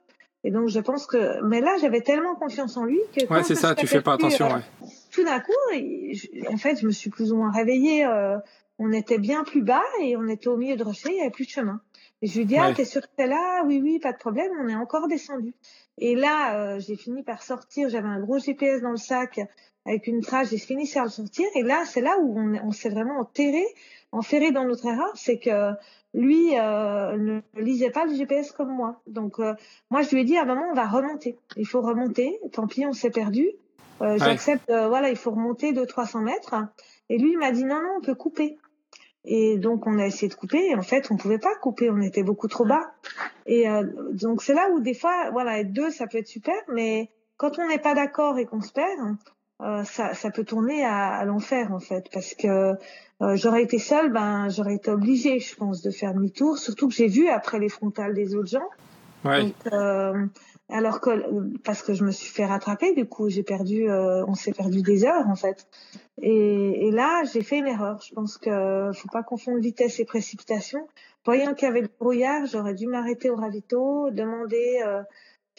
Et donc, je pense que. Mais là, j'avais tellement confiance en lui que. Ouais, c'est ça, tu fais pas attention, ouais. Tout d'un coup, en fait, je me suis plus ou moins réveillée. on était bien plus bas et on était au milieu de rocher, il n'y avait plus de chemin. Et je lui dis, ah, t'es sûr que t'es là? Oui, oui, pas de problème, on est encore descendu. Et là, euh, j'ai fini par sortir, j'avais un gros GPS dans le sac avec une trace, j'ai fini par le sortir. Et là, c'est là où on, on s'est vraiment enterré, enferré dans notre erreur, c'est que lui euh, ne lisait pas le GPS comme moi. Donc, euh, moi, je lui ai dit, à un moment, on va remonter. Il faut remonter. Tant pis, on s'est perdu. J'accepte, voilà, il faut remonter de 300 mètres. Et lui, il m'a dit, non, non, on peut couper. Et donc on a essayé de couper et en fait on pouvait pas couper, on était beaucoup trop bas. Et euh, donc c'est là où des fois, voilà, être deux ça peut être super, mais quand on n'est pas d'accord et qu'on se perd, euh, ça, ça peut tourner à, à l'enfer en fait, parce que euh, j'aurais été seule, ben j'aurais été obligée, je pense, de faire demi-tour. Surtout que j'ai vu après les frontales des autres gens. Ouais. Donc, alors que parce que je me suis fait rattraper, du coup j'ai perdu, euh, on s'est perdu des heures en fait. Et, et là j'ai fait une erreur. Je pense que faut pas confondre vitesse et précipitation. Voyant qu'il y avait le brouillard, j'aurais dû m'arrêter au ravito, demander euh,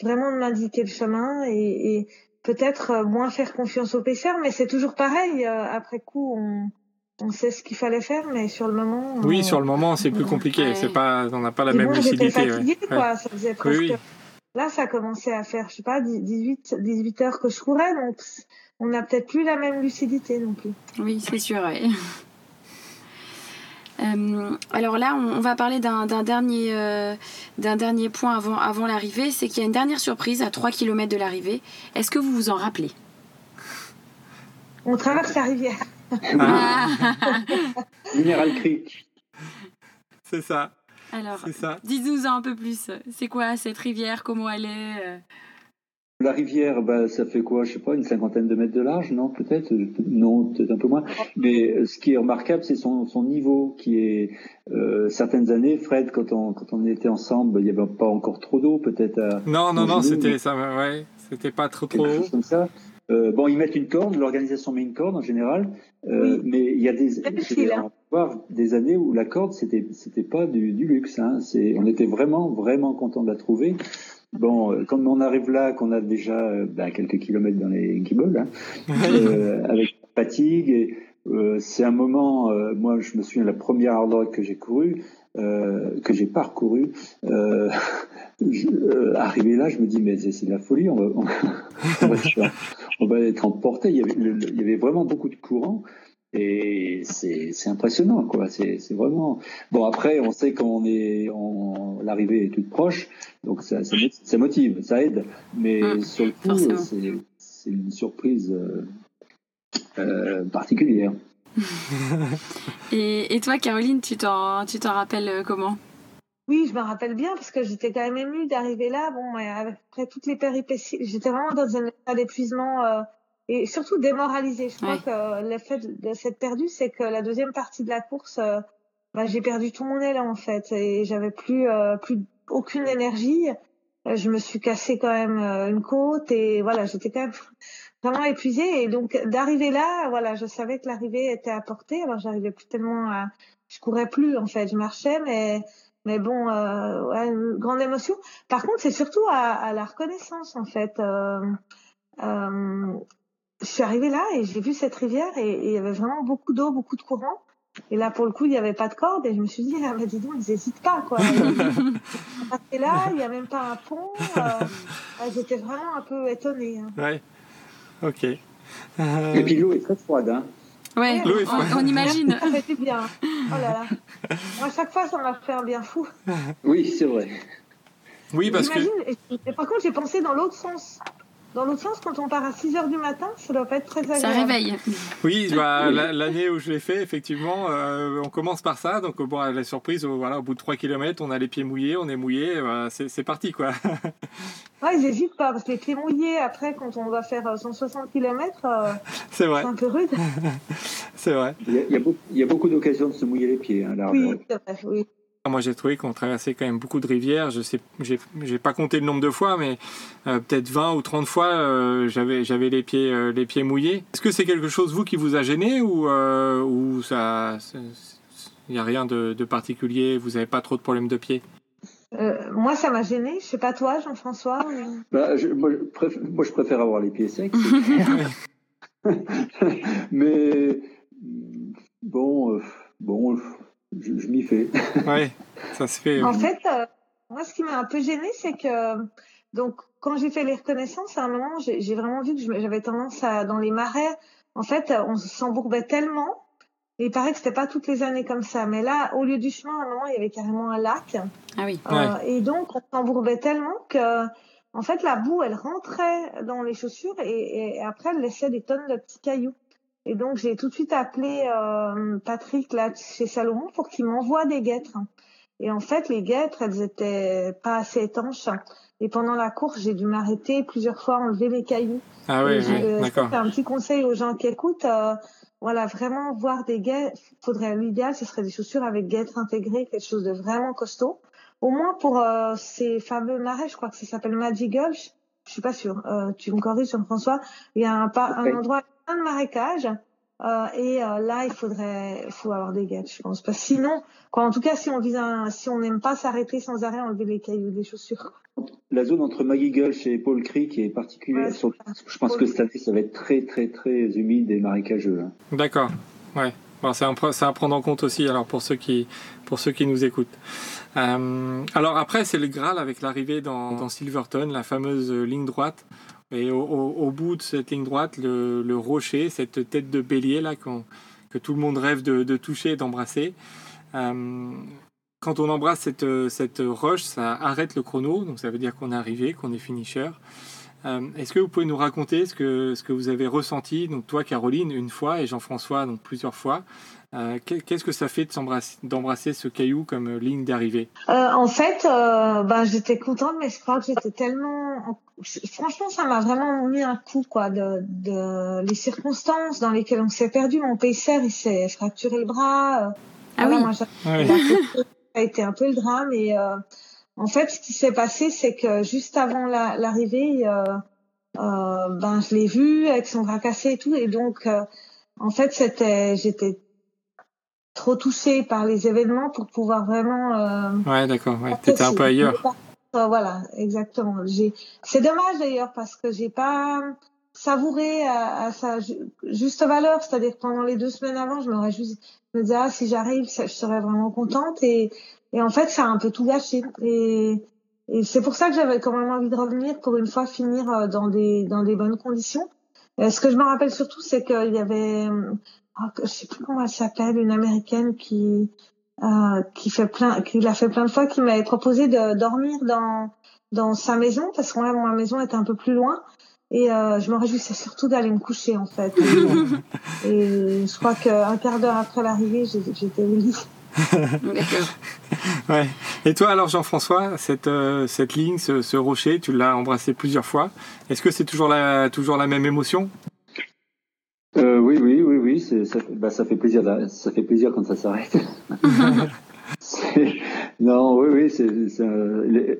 vraiment de m'indiquer le chemin et, et peut-être euh, moins faire confiance au PCR. Mais c'est toujours pareil. après coup, on, on sait ce qu'il fallait faire, mais sur le moment. Oui, sur le moment, c'est plus compliqué. C'est pas, on n'a pas la même lucidité. Fatiguée, quoi. Ça faisait presque Là, ça commençait à faire, je sais pas, 18, 18 heures que je courais, donc on n'a peut-être plus la même lucidité non plus. Oui, c'est sûr. Euh, alors là, on, va parler d'un dernier, euh, d'un dernier point avant, avant l'arrivée, c'est qu'il y a une dernière surprise à 3 km de l'arrivée. Est-ce que vous vous en rappelez? On traverse la rivière. Ah. Mineral Creek. C'est ça. Alors, dis-nous un peu plus. C'est quoi cette rivière? Comment elle est euh? La rivière, bah, ça fait quoi? Je sais pas, une cinquantaine de mètres de large, non Peut-être? Non, peut-être un peu moins. Mais euh, ce qui est remarquable, c'est son, son, niveau, qui est euh, certaines années, Fred, quand on quand on était ensemble, il n'y avait pas encore trop d'eau, peut-être. Non, non, non, c'était ça, ouais, c'était pas trop trop haut. Comme ça. Euh, bon, ils mettent une corde, l'organisation met une corde en général, euh, Oui. mais il y a des, C'est difficile, hein. on va voir des années où la corde c'était c'était pas du, du luxe. Hein. C'est, on était vraiment vraiment content de la trouver. Bon, euh, quand on arrive là, qu'on a déjà euh, bah, quelques kilomètres dans les guibolles, hein, euh, avec fatigue, et, euh, c'est un moment. euh, moi, je me souviens la première hard rock que j'ai couru, que j'ai parcouru. Je, arrivé là, je me dis mais c'est, c'est de la folie. On va, on, on va être- on va être emporté. Il y avait vraiment beaucoup de courant. Et c'est, c'est impressionnant, quoi. C'est, c'est vraiment. Bon, après, on sait qu'on est, on, l'arrivée est toute proche, donc ça, ça, mot- ça motive, ça aide. Mais Mm, sur le coup, c'est, c'est une surprise euh, euh, particulière. Et, et toi, Caroline, tu t'en, tu t'en rappelles euh, comment? Oui, je me rappelle bien parce que j'étais quand même émue d'arriver là. Bon, après toutes les péripéties, j'étais vraiment dans un état d'épuisement euh, et surtout démoralisée. Je crois Ouais. que l'effet de, de s'être perdue, c'est que la deuxième partie de la course, euh, bah, j'ai perdu tout mon élan en fait et j'avais plus euh, plus aucune énergie. Euh, Je me suis cassé quand même euh, une côte et voilà, j'étais quand même vraiment épuisée et donc d'arriver là, voilà, je savais que l'arrivée était à portée. Alors j'arrivais plus tellement à, je courais plus en fait, je marchais mais mais bon, euh, ouais, une grande émotion. Par contre, c'est surtout à, à la reconnaissance en fait. Euh, euh, je suis arrivée là et j'ai vu cette rivière et et il y avait vraiment beaucoup d'eau, beaucoup de courant. Et là, pour le coup, il n'y avait pas de corde et je me suis dit, ah bah dis donc, ils n'hésitent pas quoi. Et là, il n'y a même pas un pont. euh, ouais, J'étais vraiment un peu étonnée. hein. Ouais. Ok. Et Euh, puis l'eau est très froide, hein. Ouais, on, on imagine. Ça fait du bien. Oh là là. Moi, à chaque fois, ça m'a fait un bien fou. Oui, c'est vrai. oui, parce que. Et, et par contre, j'ai pensé dans l'autre sens. Dans l'autre sens, quand on part à 6 heures du matin, ça doit pas être très agréable. Ça réveille. Oui, bah, la- l'année où je l'ai fait, effectivement, euh, on commence par ça. Donc, bon, la surprise, euh, voilà, au bout de 3 km, on a les pieds mouillés, on est mouillé, euh, c'est parti, quoi. Ouais, j'hésite pas, parce que les pieds mouillés, après, quand on va faire euh, 160 km, c'est vrai, c'est un peu rude. c'est vrai. Il y a, il y a beaucoup, d'occasions de se mouiller les pieds, hein, là. Oui, c'est Moi, j'ai trouvé qu'on traversait quand même beaucoup de rivières. Je sais, j'ai pas compté le nombre de fois, mais euh, peut-être 20 ou 30 fois, euh, j'avais j'avais les pieds euh, les pieds mouillés. Est-ce que c'est quelque chose vous qui vous a gêné ou euh, ou ça, il y a rien de, de particulier. Vous avez pas trop de problèmes de pieds? Euh, moi, ça m'a gêné. Je sais pas toi, Jean-François. Bah, je, moi, je préfère, moi, je préfère avoir les pieds secs. Mais bon, euh, bon, je, je m'y fais. Ouais, ça se fait. En fait, euh, moi, ce qui m'a un peu gêné, c'est que donc quand j'ai fait les reconnaissances, à un moment, j'ai j'ai vraiment vu que j'avais tendance à dans les marais. En fait, on s'embourbait tellement. Et il paraît que c'était pas toutes les années comme ça, mais là, au lieu du chemin, à un moment, il y avait carrément un lac. Ah oui. Euh, et donc, on s'embourbait tellement que, en fait, la boue, elle rentrait dans les chaussures et, et après, elle laissait des tonnes de petits cailloux. Et donc, j'ai tout de suite appelé euh, Patrick là chez Salomon pour qu'il m'envoie des guêtres. Et en fait, les guêtres, elles étaient pas assez étanches. Et pendant la course, j'ai dû m'arrêter plusieurs fois, enlever les cailloux. Ah ouais, euh, d'accord. c'est un petit conseil aux gens qui écoutent. euh, voilà, vraiment voir des guêtres. Faudrait l'idéal, ce serait des chaussures avec guêtres intégrées, quelque chose de vraiment costaud. Au moins pour euh, ces fameux marais, je crois que ça s'appelle Magic Gulch. Je suis pas sûre. Euh, tu me corriges, Jean-François. Il y a un, endroit plein de marécages. Euh, et euh, là, il faudrait, faut avoir des guêtres, je pense. Parce que sinon, quoi, en tout cas, si on vise un, si on n'aime pas s'arrêter sans arrêt, enlever les cailloux des chaussures. La zone entre Maggie Gulch et Paul Creek est particulière. Ouais, Sur- je pense que cette année, ça va être très, très, très humide et marécageux. hein. D'accord. Ouais. Bon, c'est un, pre- c'est à prendre en compte aussi. Alors pour ceux qui, pour ceux qui nous écoutent. Euh, alors après, c'est le Graal avec l'arrivée dans, dans Silverton, la fameuse ligne droite. Et au, bout de cette ligne droite, le, rocher, cette tête de bélier là que tout le monde rêve de, de toucher et d'embrasser. Euh, quand on embrasse cette, cette roche, ça arrête le chrono, donc ça veut dire qu'on est arrivé, qu'on est finisher. Euh, Est-ce que vous pouvez nous raconter ce que, ce que vous avez ressenti, donc toi Caroline une fois et Jean-François donc plusieurs fois Euh, qu'est- Qu'est-ce que ça fait de s'embrasser- d'embrasser ce caillou comme euh, ligne d'arrivée? Euh, en fait, euh, ben j'étais contente, mais je crois que j'étais tellement, franchement, ça m'a vraiment mis un coup, quoi, de, de les circonstances dans lesquelles on s'est perdu. Mon paysaire, il s'est fracturé le bras. euh, Ah voilà, oui. moi, photo a été un peu le drame. Et euh, en fait, ce qui s'est passé, c'est que juste avant la- l'arrivée, euh, ben je l'ai vu avec son bras cassé et tout, et donc en fait c'était j'étais trop touchée par les événements pour pouvoir vraiment. ouais, d'accord. Ouais, t'étais un peu ailleurs. voilà, exactement. C'est dommage d'ailleurs parce que j'ai pas savouré à, à, sa juste valeur, c'est-à-dire pendant les deux semaines avant, je m'aurais juste me disais ah si j'arrive, je serais vraiment contente et et en fait ça a un peu tout gâché et et c'est pour ça que j'avais quand même envie de revenir pour une fois finir euh, dans des dans des bonnes conditions. Et ce que je me rappelle surtout, c'est qu'il y avait, je sais plus comment elle s'appelle, une américaine qui euh, qui fait plein, qui l'a fait plein de fois, qui m'avait proposé de dormir dans dans sa maison parce que moi ma maison était un peu plus loin et euh, je me réjouissais surtout d'aller me coucher en fait. Et, je crois qu'un quart d'heure après l'arrivée, j'étais au lit. ouais. Et toi alors Jean-François, cette, euh, cette ligne, ce, ce, rocher, tu l'as embrassé plusieurs fois. Est-ce que c'est toujours la, toujours la même émotion? Euh, Oui, oui, oui, oui. Ça, bah, ça, fait plaisir, ça fait plaisir quand ça s'arrête. non, oui, oui, c'est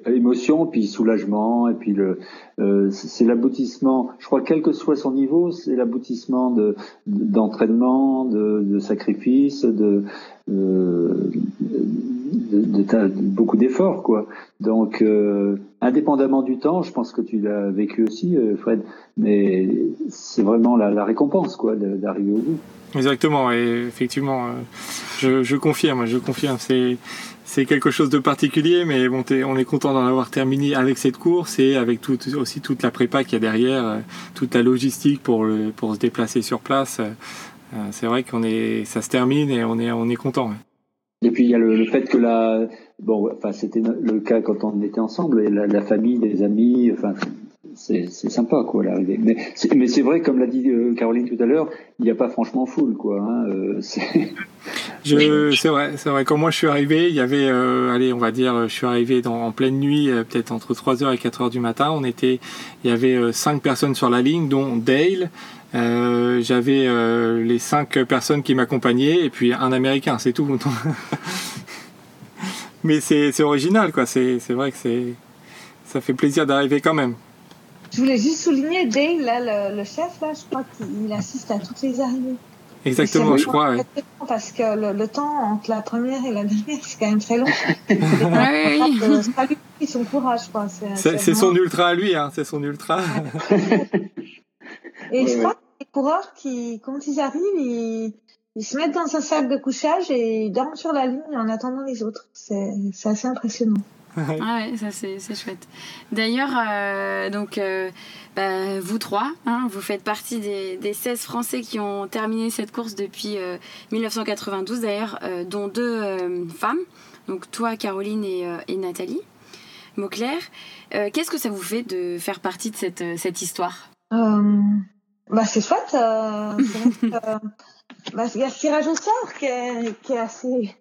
l'émotion, puis soulagement, et puis le, euh, c'est l'aboutissement. Je crois quel que soit son niveau, c'est l'aboutissement de d'entraînement, de, de, sacrifice, de, de, de beaucoup d'efforts, quoi. Donc, euh, indépendamment du temps, je pense que tu l'as vécu aussi, euh, Fred, mais c'est vraiment la, la récompense, quoi, d'arriver au bout. Exactement, et effectivement, euh, je, je confirme, je confirme, c'est c'est quelque chose de particulier, mais bon, on est content d'en avoir terminé avec cette course et avec tout, aussi toute la prépa qu'il y a derrière, euh, toute la logistique pour le, pour se déplacer sur place. C'est vrai qu'on est, ça se termine et on est, on est content. Et puis il y a le, fait que la, bon, enfin c'était le cas quand on était ensemble, et la, la famille, les amis, enfin c'est sympa quoi l'arrivée. Mais mais c'est vrai comme l'a dit euh, Caroline tout à l'heure, il n'y a pas franchement foule quoi. Hein, euh, c'est vrai, c'est vrai. Quand moi je suis arrivé, il y avait, euh, allez, on va dire, je suis arrivé dans, en pleine nuit, peut-être entre 3h et 4h du matin. On était, il y avait cinq personnes sur la ligne, dont Dale. J'avais les cinq personnes qui m'accompagnaient et puis un Américain, c'est tout. Mais c'est original quoi. C'est vrai que c'est ça fait plaisir d'arriver quand même. Je voulais juste souligner, Dave, là, le, chef, là, je crois qu'il assiste à toutes les arrivées. Exactement, je crois. Parce que le, temps entre la première et la dernière, c'est quand même très long. oui. C'est son courage, quoi. C'est son ultra à lui, hein. C'est son ultra. et je crois que les coureurs qui, quand ils arrivent, ils, ils se mettent dans un sac de couchage et ils dorment sur la ligne en attendant les autres. C'est assez impressionnant. ah ouais, ça c'est chouette. D'ailleurs, euh, donc euh, bah, vous trois, hein, vous faites partie des, des, 16 Français qui ont terminé cette course depuis 1992, euh, d'ailleurs, dont deux femmes, donc toi, Caroline et, et Nathalie Mauclair. Qu'est-ce que ça vous fait de faire partie de cette, cette histoire? Bah, C'est chouette. bah, il y a ce tirage au sort qui est, qui est assez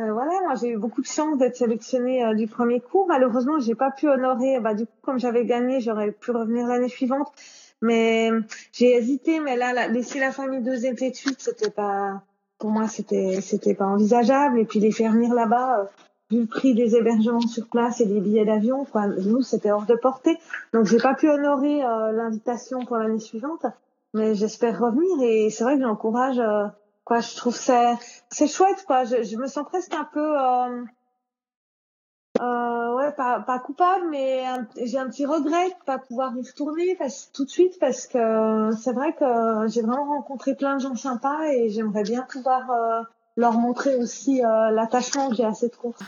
euh, voilà, moi j'ai eu beaucoup de chance d'être sélectionnée euh, du premier coup. Malheureusement, j'ai pas pu honorer. Bah du coup, comme j'avais gagné, j'aurais pu revenir l'année suivante. Mais j'ai hésité. Mais là, laisser la famille deux étés de suite, c'était pas pour moi, c'était c'était pas envisageable. Et puis les faire venir là-bas, euh, vu le prix des hébergements sur place et des billets d'avion, quoi, nous c'était hors de portée. Donc j'ai pas pu honorer l'invitation pour l'année suivante. Mais j'espère revenir. Et c'est vrai que j'encourage quoi je trouve c'est c'est chouette quoi je, me sens presque un peu euh, euh, ouais pas, coupable mais j'ai un petit regret de pas pouvoir y retourner tout de suite parce que c'est vrai que j'ai vraiment rencontré plein de gens sympas et j'aimerais bien pouvoir euh, leur montrer aussi euh, l'attachement que j'ai à cette course.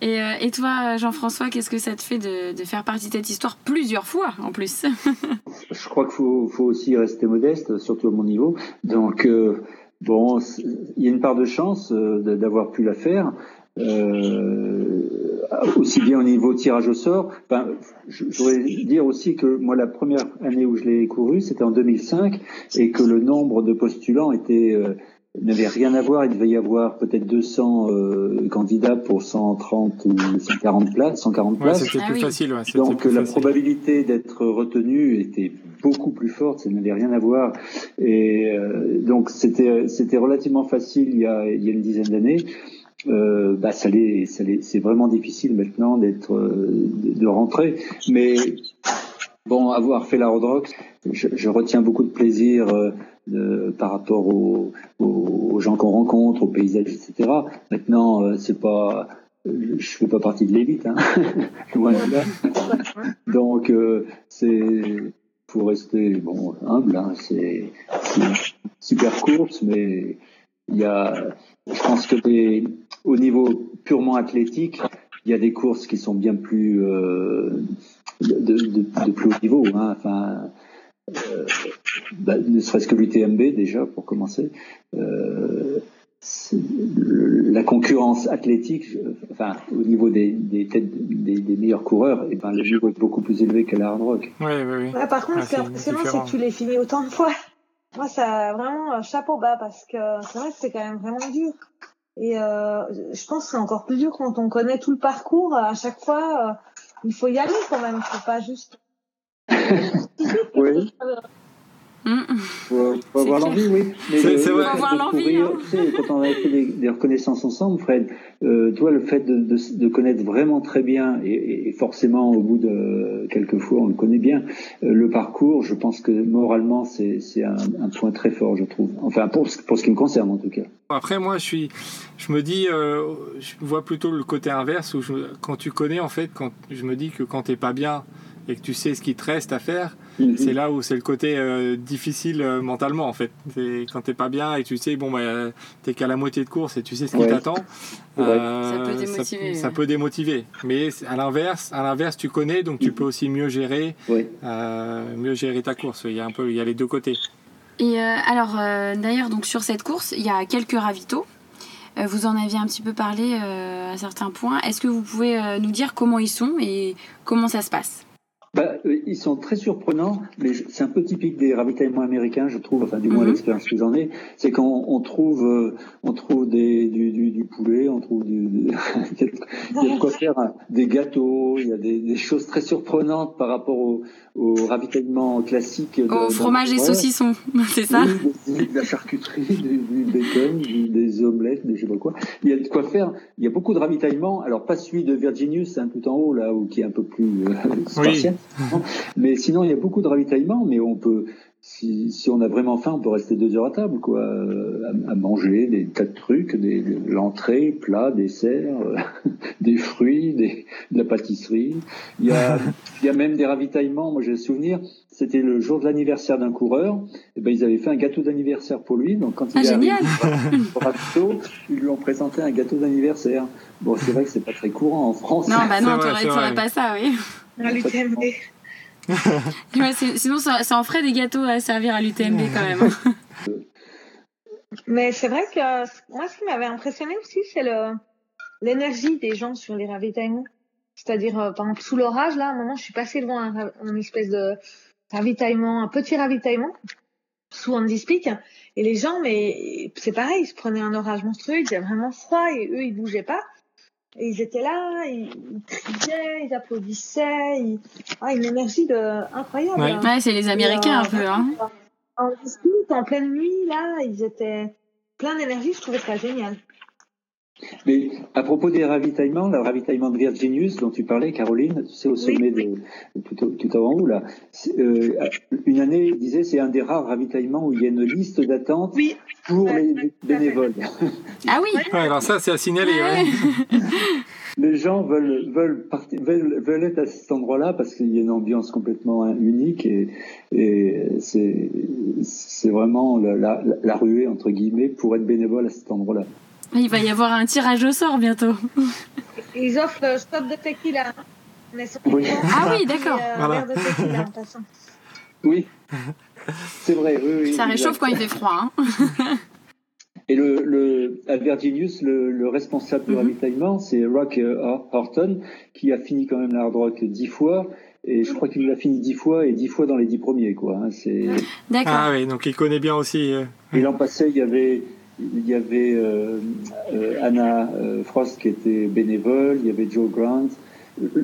Et, euh, et toi, Jean-François, qu'est-ce que ça te fait de, de, faire partie de cette histoire plusieurs fois en plus Je crois qu'il faut, faut, aussi rester modeste, surtout à mon niveau. Donc, euh, Bon, il y a une part de chance euh, d'avoir pu la faire. Euh, aussi bien au niveau tirage au sort. Enfin, je voudrais dire aussi que moi, la première année où je l'ai couru, c'était en 2005, et que le nombre de postulants était euh, n'avait rien à voir. Il devait y avoir peut-être 200 euh, candidats pour 130 ou 140 places. 140 places. C'était plus ah facile. Ouais, Donc la probabilité d'être retenu était beaucoup plus forte. Ça n'avait rien à voir. Et euh, donc c'était c'était relativement facile il y a, il y a une dizaine d'années. Euh, bah ça l'est, ça c'est vraiment difficile maintenant d'être de, de, rentrer. Mais Bon, avoir fait la road rock, je, je retiens beaucoup de plaisir euh, de, par rapport aux, gens qu'on rencontre, aux paysages, etc. Maintenant, euh, c'est pas, je fais pas partie de l'élite, hein. Donc, euh, c'est pour rester bon humble, hein, c'est super course, mais il y a, je pense que des, au niveau purement athlétique, il y a des courses qui sont bien plus euh, de, de, de, plus haut niveau. Hein. Euh, bah, ne serait-ce que l'UTMB déjà pour commencer. Euh, la concurrence athlétique, enfin au niveau des, des têtes des, des, meilleurs coureurs, et eh ben le niveau est beaucoup plus élevé qu'à la hard rock. Oui, oui, oui. Par contre, ce qui est impressionnant, c'est que tu l'as fini autant de fois. Moi, ça vraiment euh, chapeau bas parce que c'est vrai que c'est quand même vraiment dur. Et euh, je pense que c'est encore plus dur quand on connaît tout le parcours. À chaque fois, euh, il faut y aller quand même. Faut pas juste. oui. Mm. Faut, faut avoir l'envie, oui. C'est vrai. Faut avoir l'envie. Hein. Tu sais, quand on a fait des, des reconnaissances ensemble, Fred, euh, toi, le fait de, de, de, connaître vraiment très bien, et, et, forcément au bout de quelques fois, on le connaît bien, euh, le parcours, je pense que moralement, c'est un, un, point très fort, je trouve. Enfin, pour, pour ce qui me concerne, en tout cas. Après, moi, je suis, je me dis, euh, je vois plutôt le côté inverse où je, quand tu connais, en fait, quand je me dis que quand t'es pas bien et que tu sais ce qui te reste à faire, Mhm. C'est là où c'est le côté euh, difficile euh, mentalement en fait. Quand t'es pas bien et tu sais bon bah t'es qu'à la moitié de course et tu sais ce qui t'attend. Euh, ça peut démotiver. Ça, peut démotiver. Mais à l'inverse, à l'inverse tu connais donc tu mhm. peux aussi mieux gérer, mieux gérer ta course. Il y a un peu, il y a les deux côtés. Et alors d'ailleurs donc sur cette course il y a quelques ravitaux. Vous en aviez un petit peu parlé à certains points. Est-ce que vous pouvez nous dire comment ils sont et comment ça se passe? Bah, euh, ils sont très surprenants, mais c'est un peu typique des ravitaillements américains, je trouve, enfin du moins mhm. l'expérience que j'en ai, c'est qu'on on trouve, euh, on trouve des, du, du, du, poulet, on trouve du, il y a de quoi faire hein, des gâteaux, il y a des, des, choses très surprenantes par rapport au, au ravitaillement classique. De, au fromage et saucisson, c'est ça De la charcuterie, du, du bacon, des omelettes, des je sais pas quoi. Il y a de quoi faire. Il y a beaucoup de ravitaillements. Alors pas celui de Virginius, hein, tout en haut là, où qui est un peu plus euh, spartiate. mais sinon, il y a beaucoup de ravitaillement, mais on peut, si, si, on a vraiment faim, on peut rester deux heures à table, quoi, à, manger des tas de trucs, des, l'entrée, plat, dessert, euh, des fruits, des, de la pâtisserie. Il y a, il y a même des ravitaillements. Moi, j'ai le souvenir, c'était le jour de l'anniversaire d'un coureur. Et ben, ils avaient fait un gâteau d'anniversaire pour lui. Donc, quand il ah, est arrivé au ils lui ont présenté un gâteau d'anniversaire. Bon, c'est vrai que c'est pas très courant en France. Non, bah non, t'aurais pas ça, oui. À sinon, ça, ça, en ferait des gâteaux à servir à l'UTMB quand même. Mais c'est vrai que moi, ce qui m'avait impressionné aussi, c'est le l'énergie des gens sur les ravitaillements. C'est-à-dire, euh, par exemple, sous l'orage, là, à un moment, je suis passée devant un, un, espèce de ravitaillement, un petit ravitaillement, sous un Peak, et les gens, mais c'est pareil, ils se prenaient un orage monstrueux, il faisait vraiment froid, et eux, ils bougeaient pas. Et ils étaient là, ils, criaient, ils applaudissaient, ils... Ah, une énergie de... incroyable. Ouais, hein. c'est les Américains un peu. Hein. En dispute, en pleine nuit, là, ils étaient plein d'énergie, je trouvais ça génial. Mais à propos des ravitaillements, le ravitaillement de Virginius dont tu parlais, Caroline, tu sais, au sommet de, tout, tout avant où là, euh, une année, il disait, c'est un des rares ravitaillements où il y a une liste d'attente pour les bénévoles. Ah oui. alors ça, c'est à signaler. les gens veulent veulent, veulent, veulent être à cet endroit-là parce qu'il y a une ambiance complètement unique et, et c'est c'est vraiment la, la, la ruée entre guillemets pour être bénévole à cet endroit-là. Il va y avoir un tirage au sort bientôt. Ils offrent le stop de tequila. Oui. Ah oui, d'accord. Oui, c'est vrai. Ça réchauffe quand il fait froid. Hein. Et le, le, à Virginius, le, le responsable du mhm. ravitaillement, c'est Rock euh, Horton, qui a fini quand même l'hard rock dix fois. Et je crois qu'il l'a fini dix fois et dix fois dans les dix premiers, quoi. Hein. D'accord. Ah oui, donc il connaît bien aussi. Euh... Et l'an passé, il y avait il y avait euh, euh, Anna euh, Frost qui était bénévole, il y avait Joe Grant.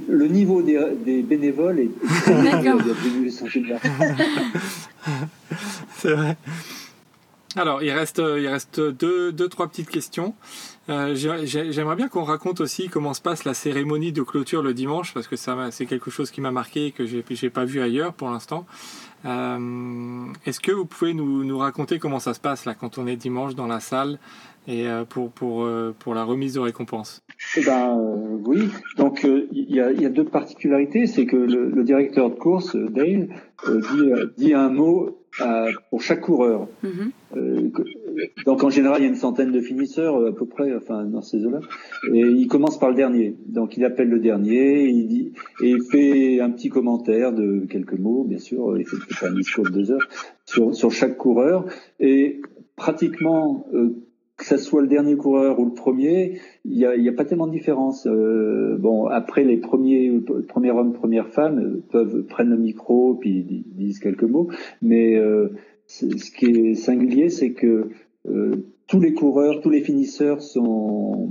Le, niveau des, des, bénévoles est très C'est vrai. Alors, il reste, il reste deux, deux, trois petites questions. Euh, j'aimerais bien qu'on raconte aussi comment se passe la cérémonie de clôture le dimanche, parce que ça c'est quelque chose qui m'a marqué et que j'ai n'ai pas vu ailleurs pour l'instant. Euh, est-ce que vous pouvez nous, nous, raconter comment ça se passe là quand on est dimanche dans la salle et euh, pour, pour, pour la remise de récompense? Eh ben, oui, donc il y, a, y, a, deux particularités, c'est que le, le, directeur de course, Dale, dit, dit un mot pour chaque coureur. Mhm. Euh, donc en général, il y a une centaine de finisseurs à peu près, enfin dans ces eaux-là. Et il commence par le dernier. Donc il appelle le dernier, il dit et il fait un petit commentaire de quelques mots, bien sûr. Il fait un discours de deux heures sur, sur chaque coureur. Et pratiquement euh, que ce soit le dernier coureur ou le premier, il n'y a, a, pas tellement de différence. Euh, bon, après les premiers, premier homme, première femme peuvent prendre le micro puis disent quelques mots, mais euh, ce qui est singulier, c'est que euh, tous les coureurs, tous les finisseurs sont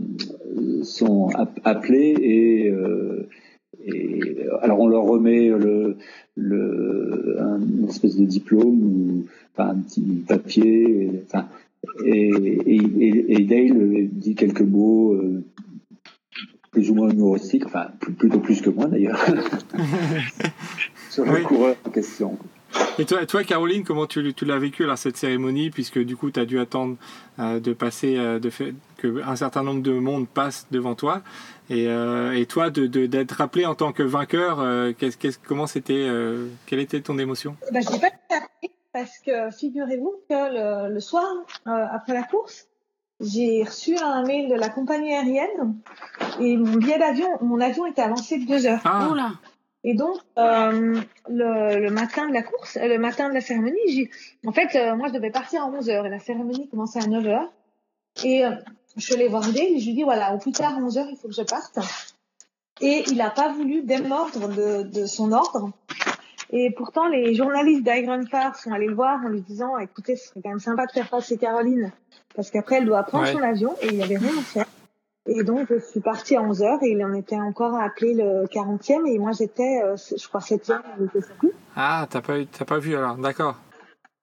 sont appelés et, euh, et alors on leur remet le, le un, une espèce de diplôme ou enfin, un petit papier. Enfin, et, Dale dit quelques mots euh, plus ou moins humoristiques, enfin plutôt plus que moi d'ailleurs, sur le coureur en question. Et toi, toi Caroline, comment tu, tu l'as vécu alors cette cérémonie, puisque du coup tu as dû attendre euh, de passer, euh, de fait, que un certain nombre de monde passe devant toi, et, euh, et toi d'être de, rappelé en tant que vainqueur, comment c'était, quelle était ton émotion? Bah, Je pas parce que figurez-vous que le, soir, euh, après la course, j'ai reçu un mail de la compagnie aérienne et mon billet d'avion, mon avion était avancé de deux heures. Ah. Et donc, euh, le, matin de la course, euh, le matin de la cérémonie, en fait, moi, je devais partir à 11 heures et la cérémonie commençait à 9 heures. Et je suis allée voir Dale et je lui dis, voilà, au plus tard, à 11 heures, il faut que je parte. Et il n'a pas voulu démordre de, de son ordre. Et pourtant, les journalistes d'Iron Far sont allés le voir en lui disant, écoutez, ce serait quand même sympa de faire passer Caroline, parce qu'après, elle doit prendre son avion et il n'y avait rien à faire. Et donc, je suis partie à 11 heures et il en était encore à appeler le 40e et moi, j'étais, euh, je crois, 7e, je plus. Ah, t'as pas, t'as pas vu alors, d'accord.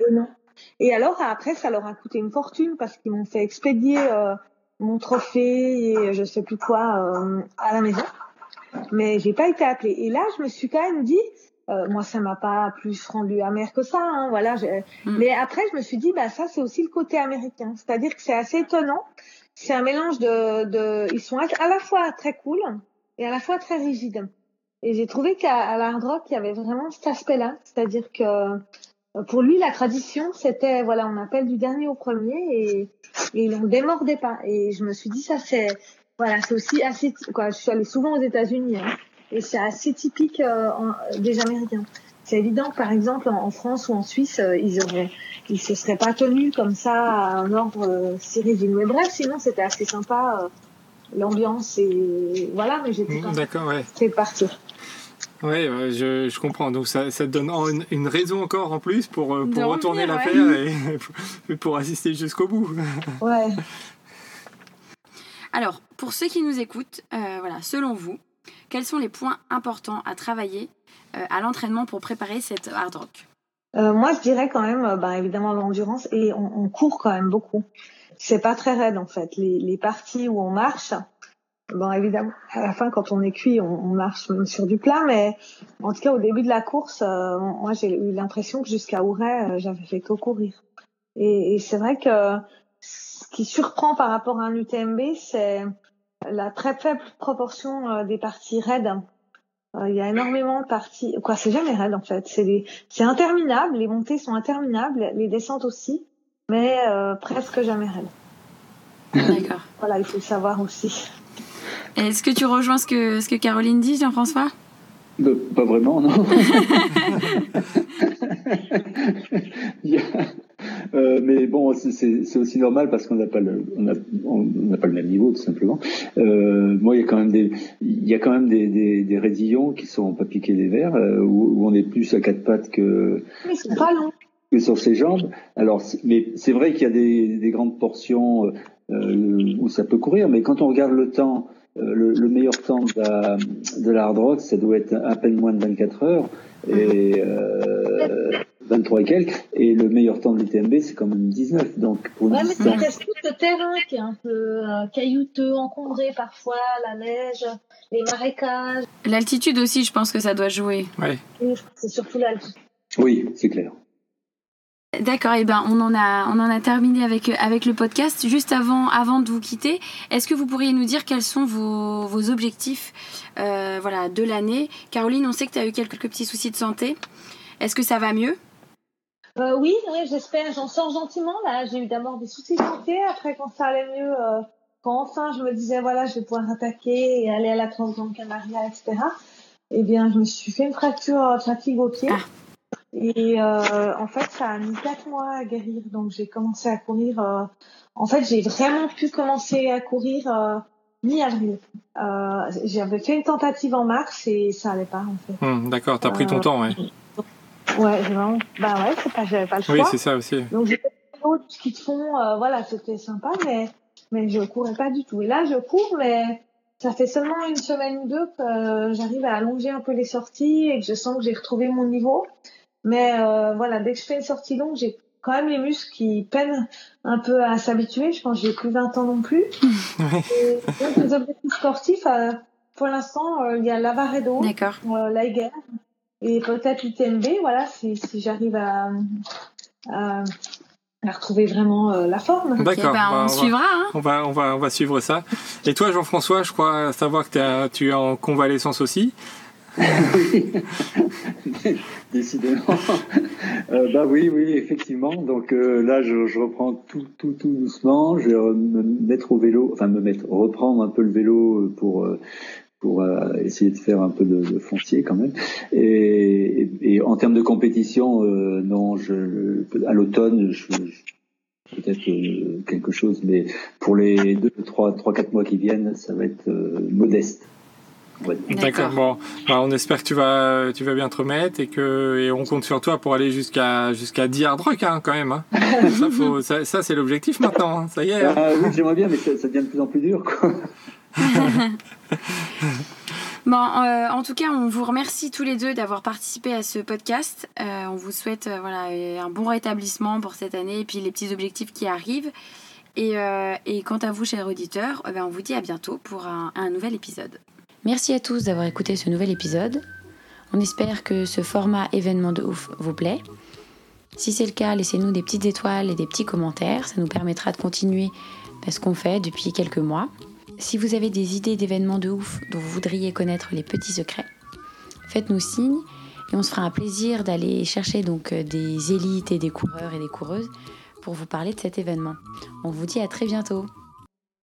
Euh, non. Et alors, après, ça leur a coûté une fortune parce qu'ils m'ont fait expédier euh, mon trophée et je sais plus quoi à la maison. Mais j'ai pas été appelée. Et là, je me suis quand même dit, moi, ça m'a pas plus rendu amer que ça. Hein, voilà. Mm. Mais après, je me suis dit, bah ça, c'est aussi le côté américain. C'est-à-dire que c'est assez étonnant. C'est un mélange de, de, ils sont à la fois très cool et à la fois très rigides. Et j'ai trouvé qu'à l'hard rock, il y avait vraiment cet aspect-là. C'est-à-dire que pour lui, la tradition, c'était, voilà, on appelle du dernier au premier et, et il en démordait pas. Et je me suis dit, ça, c'est, voilà, c'est aussi assez, quoi. Je suis allée souvent aux États-Unis. Hein et c'est assez typique euh, des Américains. C'est évident que par exemple en, France ou en Suisse, euh, ils auraient, ils se seraient pas tenus comme ça à un ordre euh, si rigide. Mais bref, sinon c'était assez sympa l'ambiance et voilà. Mais j'étais mmh, d'accord, ouais. C'est parti. Oui, je, je, comprends. Donc ça, ça te donne une, une, raison encore en plus pour, pour retourner l'affaire et pour assister jusqu'au bout. Ouais. Alors, pour ceux qui nous écoutent, voilà, selon vous, quels sont les points importants à travailler euh, à l'entraînement pour préparer cette hard rock? Euh, Moi, je dirais quand même, euh, bah, évidemment, l'endurance et on, court quand même beaucoup. C'est pas très raide en fait. Les, parties où on marche, bon, évidemment, à la fin, quand on est cuit, on, marche même sur du plat, mais en tout cas, au début de la course, moi, j'ai eu l'impression que jusqu'à Ouray, j'avais fait que courir. Et, c'est vrai que ce qui surprend par rapport à un UTMB, c'est la très faible proportion euh, des parties raides. Euh, il y a énormément de parties. Quoi, c'est jamais raide en fait. C'est c'est interminable. Les montées sont interminables, les descentes aussi, mais euh, presque jamais raides. D'accord. voilà, il faut le savoir aussi. Est-ce que tu rejoins ce que ce que Caroline dit, Jean-François? Pas vraiment, non. Euh, mais bon, c'est aussi normal parce qu'on n'a pas le, on n'a on pas le même niveau tout simplement. Euh, moi, il y a quand même des, il y a quand même des, des, des raidillons qui sont pas piqués des verres euh, où, où, on est plus à quatre pattes que. Mais c'est pas long. Que sur ses jambes. Alors, mais c'est vrai qu'il y a des, des grandes portions euh, où ça peut courir, mais quand on regarde le temps. Le, le, meilleur temps de la, de rock, ça doit être à peine moins de 24 heures. Et euh, 23 et quelques, et le meilleur temps de l'UTMB, c'est quand même 19. Donc, pour ouais, mais ça reste tout le terrain qui est un peu euh, caillouteux, encombré parfois, la neige, les marécages. L'altitude aussi, je pense que ça doit jouer. Ouais. c'est surtout l'altitude. Oui, c'est clair. D'accord, et eh ben on en a on en a terminé avec avec le podcast. Juste avant avant de vous quitter, est-ce que vous pourriez nous dire quels sont vos, vos objectifs euh, voilà de l'année? Caroline, on sait que tu as eu quelques petits soucis de santé. Est-ce que ça va mieux? Euh, Oui, oui j'espère. J'en sors gentiment là. J'ai eu d'abord des soucis de santé. Après, quand ça allait mieux, euh, quand enfin je me disais voilà, je vais pouvoir attaquer et aller à la Transgrande Canaria, etc. Eh bien, je me suis fait une fracture de fatigue au pied. Ah. Et euh, en fait, ça a mis quatre mois à guérir. Donc, j'ai commencé à courir. Euh, en fait, j'ai vraiment pu commencer à courir euh, mi-avril. Euh, J'avais fait une tentative en mars et ça allait pas en fait. Hum, D'accord, t'as pris ton temps, ouais. Ouais, vraiment. Bah ouais, c'est pas, j'avais pas le choix. Oui, c'est ça aussi. Donc j'ai fait d'autres qui te font, voilà, c'était sympa, mais mais je courais pas du tout. Et là, je cours, mais ça fait seulement une semaine ou deux que j'arrive à allonger un peu les sorties et que je sens que j'ai retrouvé mon niveau. Mais euh, voilà, dès que je fais une sortie longue, j'ai quand même les muscles qui peinent un peu à s'habituer. Je pense que j'ai plus 20 ans non plus. et donc, les objectifs sportifs, euh, pour l'instant, euh, il y a l'Avaredo, euh, l'Aiger et peut-être l'UTMB. Voilà, si, si j'arrive à, à, à, retrouver vraiment euh, la forme. D'accord. Ben, on, suivra. Hein. On va, on va, on va suivre ça. Et toi, Jean-François, je crois savoir que tu es en convalescence aussi oui, décidément. Euh, bah oui, oui, effectivement. Donc euh, là, je, je, reprends tout, tout, tout doucement. Je vais me mettre au vélo, enfin me mettre, reprendre un peu le vélo pour pour euh, essayer de faire un peu de, de foncier quand même. Et, et, en termes de compétition, euh, non, je, à l'automne, je, peut-être quelque chose, mais pour les deux, trois, trois, quatre mois qui viennent, ça va être modeste. D'accord. Bon, bah, on espère que tu vas, tu vas bien te remettre et que et on compte sur toi pour aller jusqu'à jusqu'à 10 hard rock hein, quand même. Hein. ça, faut, ça, ça c'est l'objectif maintenant. Hein. Ça y est. Hein. Ah, oui, j'aimerais bien, mais ça, ça, devient de plus en plus dur. Quoi. bon, euh, en tout cas, on vous remercie tous les deux d'avoir participé à ce podcast. Euh, on vous souhaite euh, voilà un bon rétablissement pour cette année et puis les petits objectifs qui arrivent. Et, et quant à vous, chers auditeurs, ben, on vous dit à bientôt pour un nouvel épisode. Merci à tous d'avoir écouté ce nouvel épisode. On espère que ce format événement de ouf vous plaît. Si c'est le cas, laissez-nous des petites étoiles et des petits commentaires. Ça nous permettra de continuer ce qu'on fait depuis quelques mois. Si vous avez des idées d'événements de ouf dont vous voudriez connaître les petits secrets, faites-nous signe et on se fera un plaisir d'aller chercher donc euh, des élites et des coureurs et des coureuses pour vous parler de cet événement. On vous dit à très bientôt.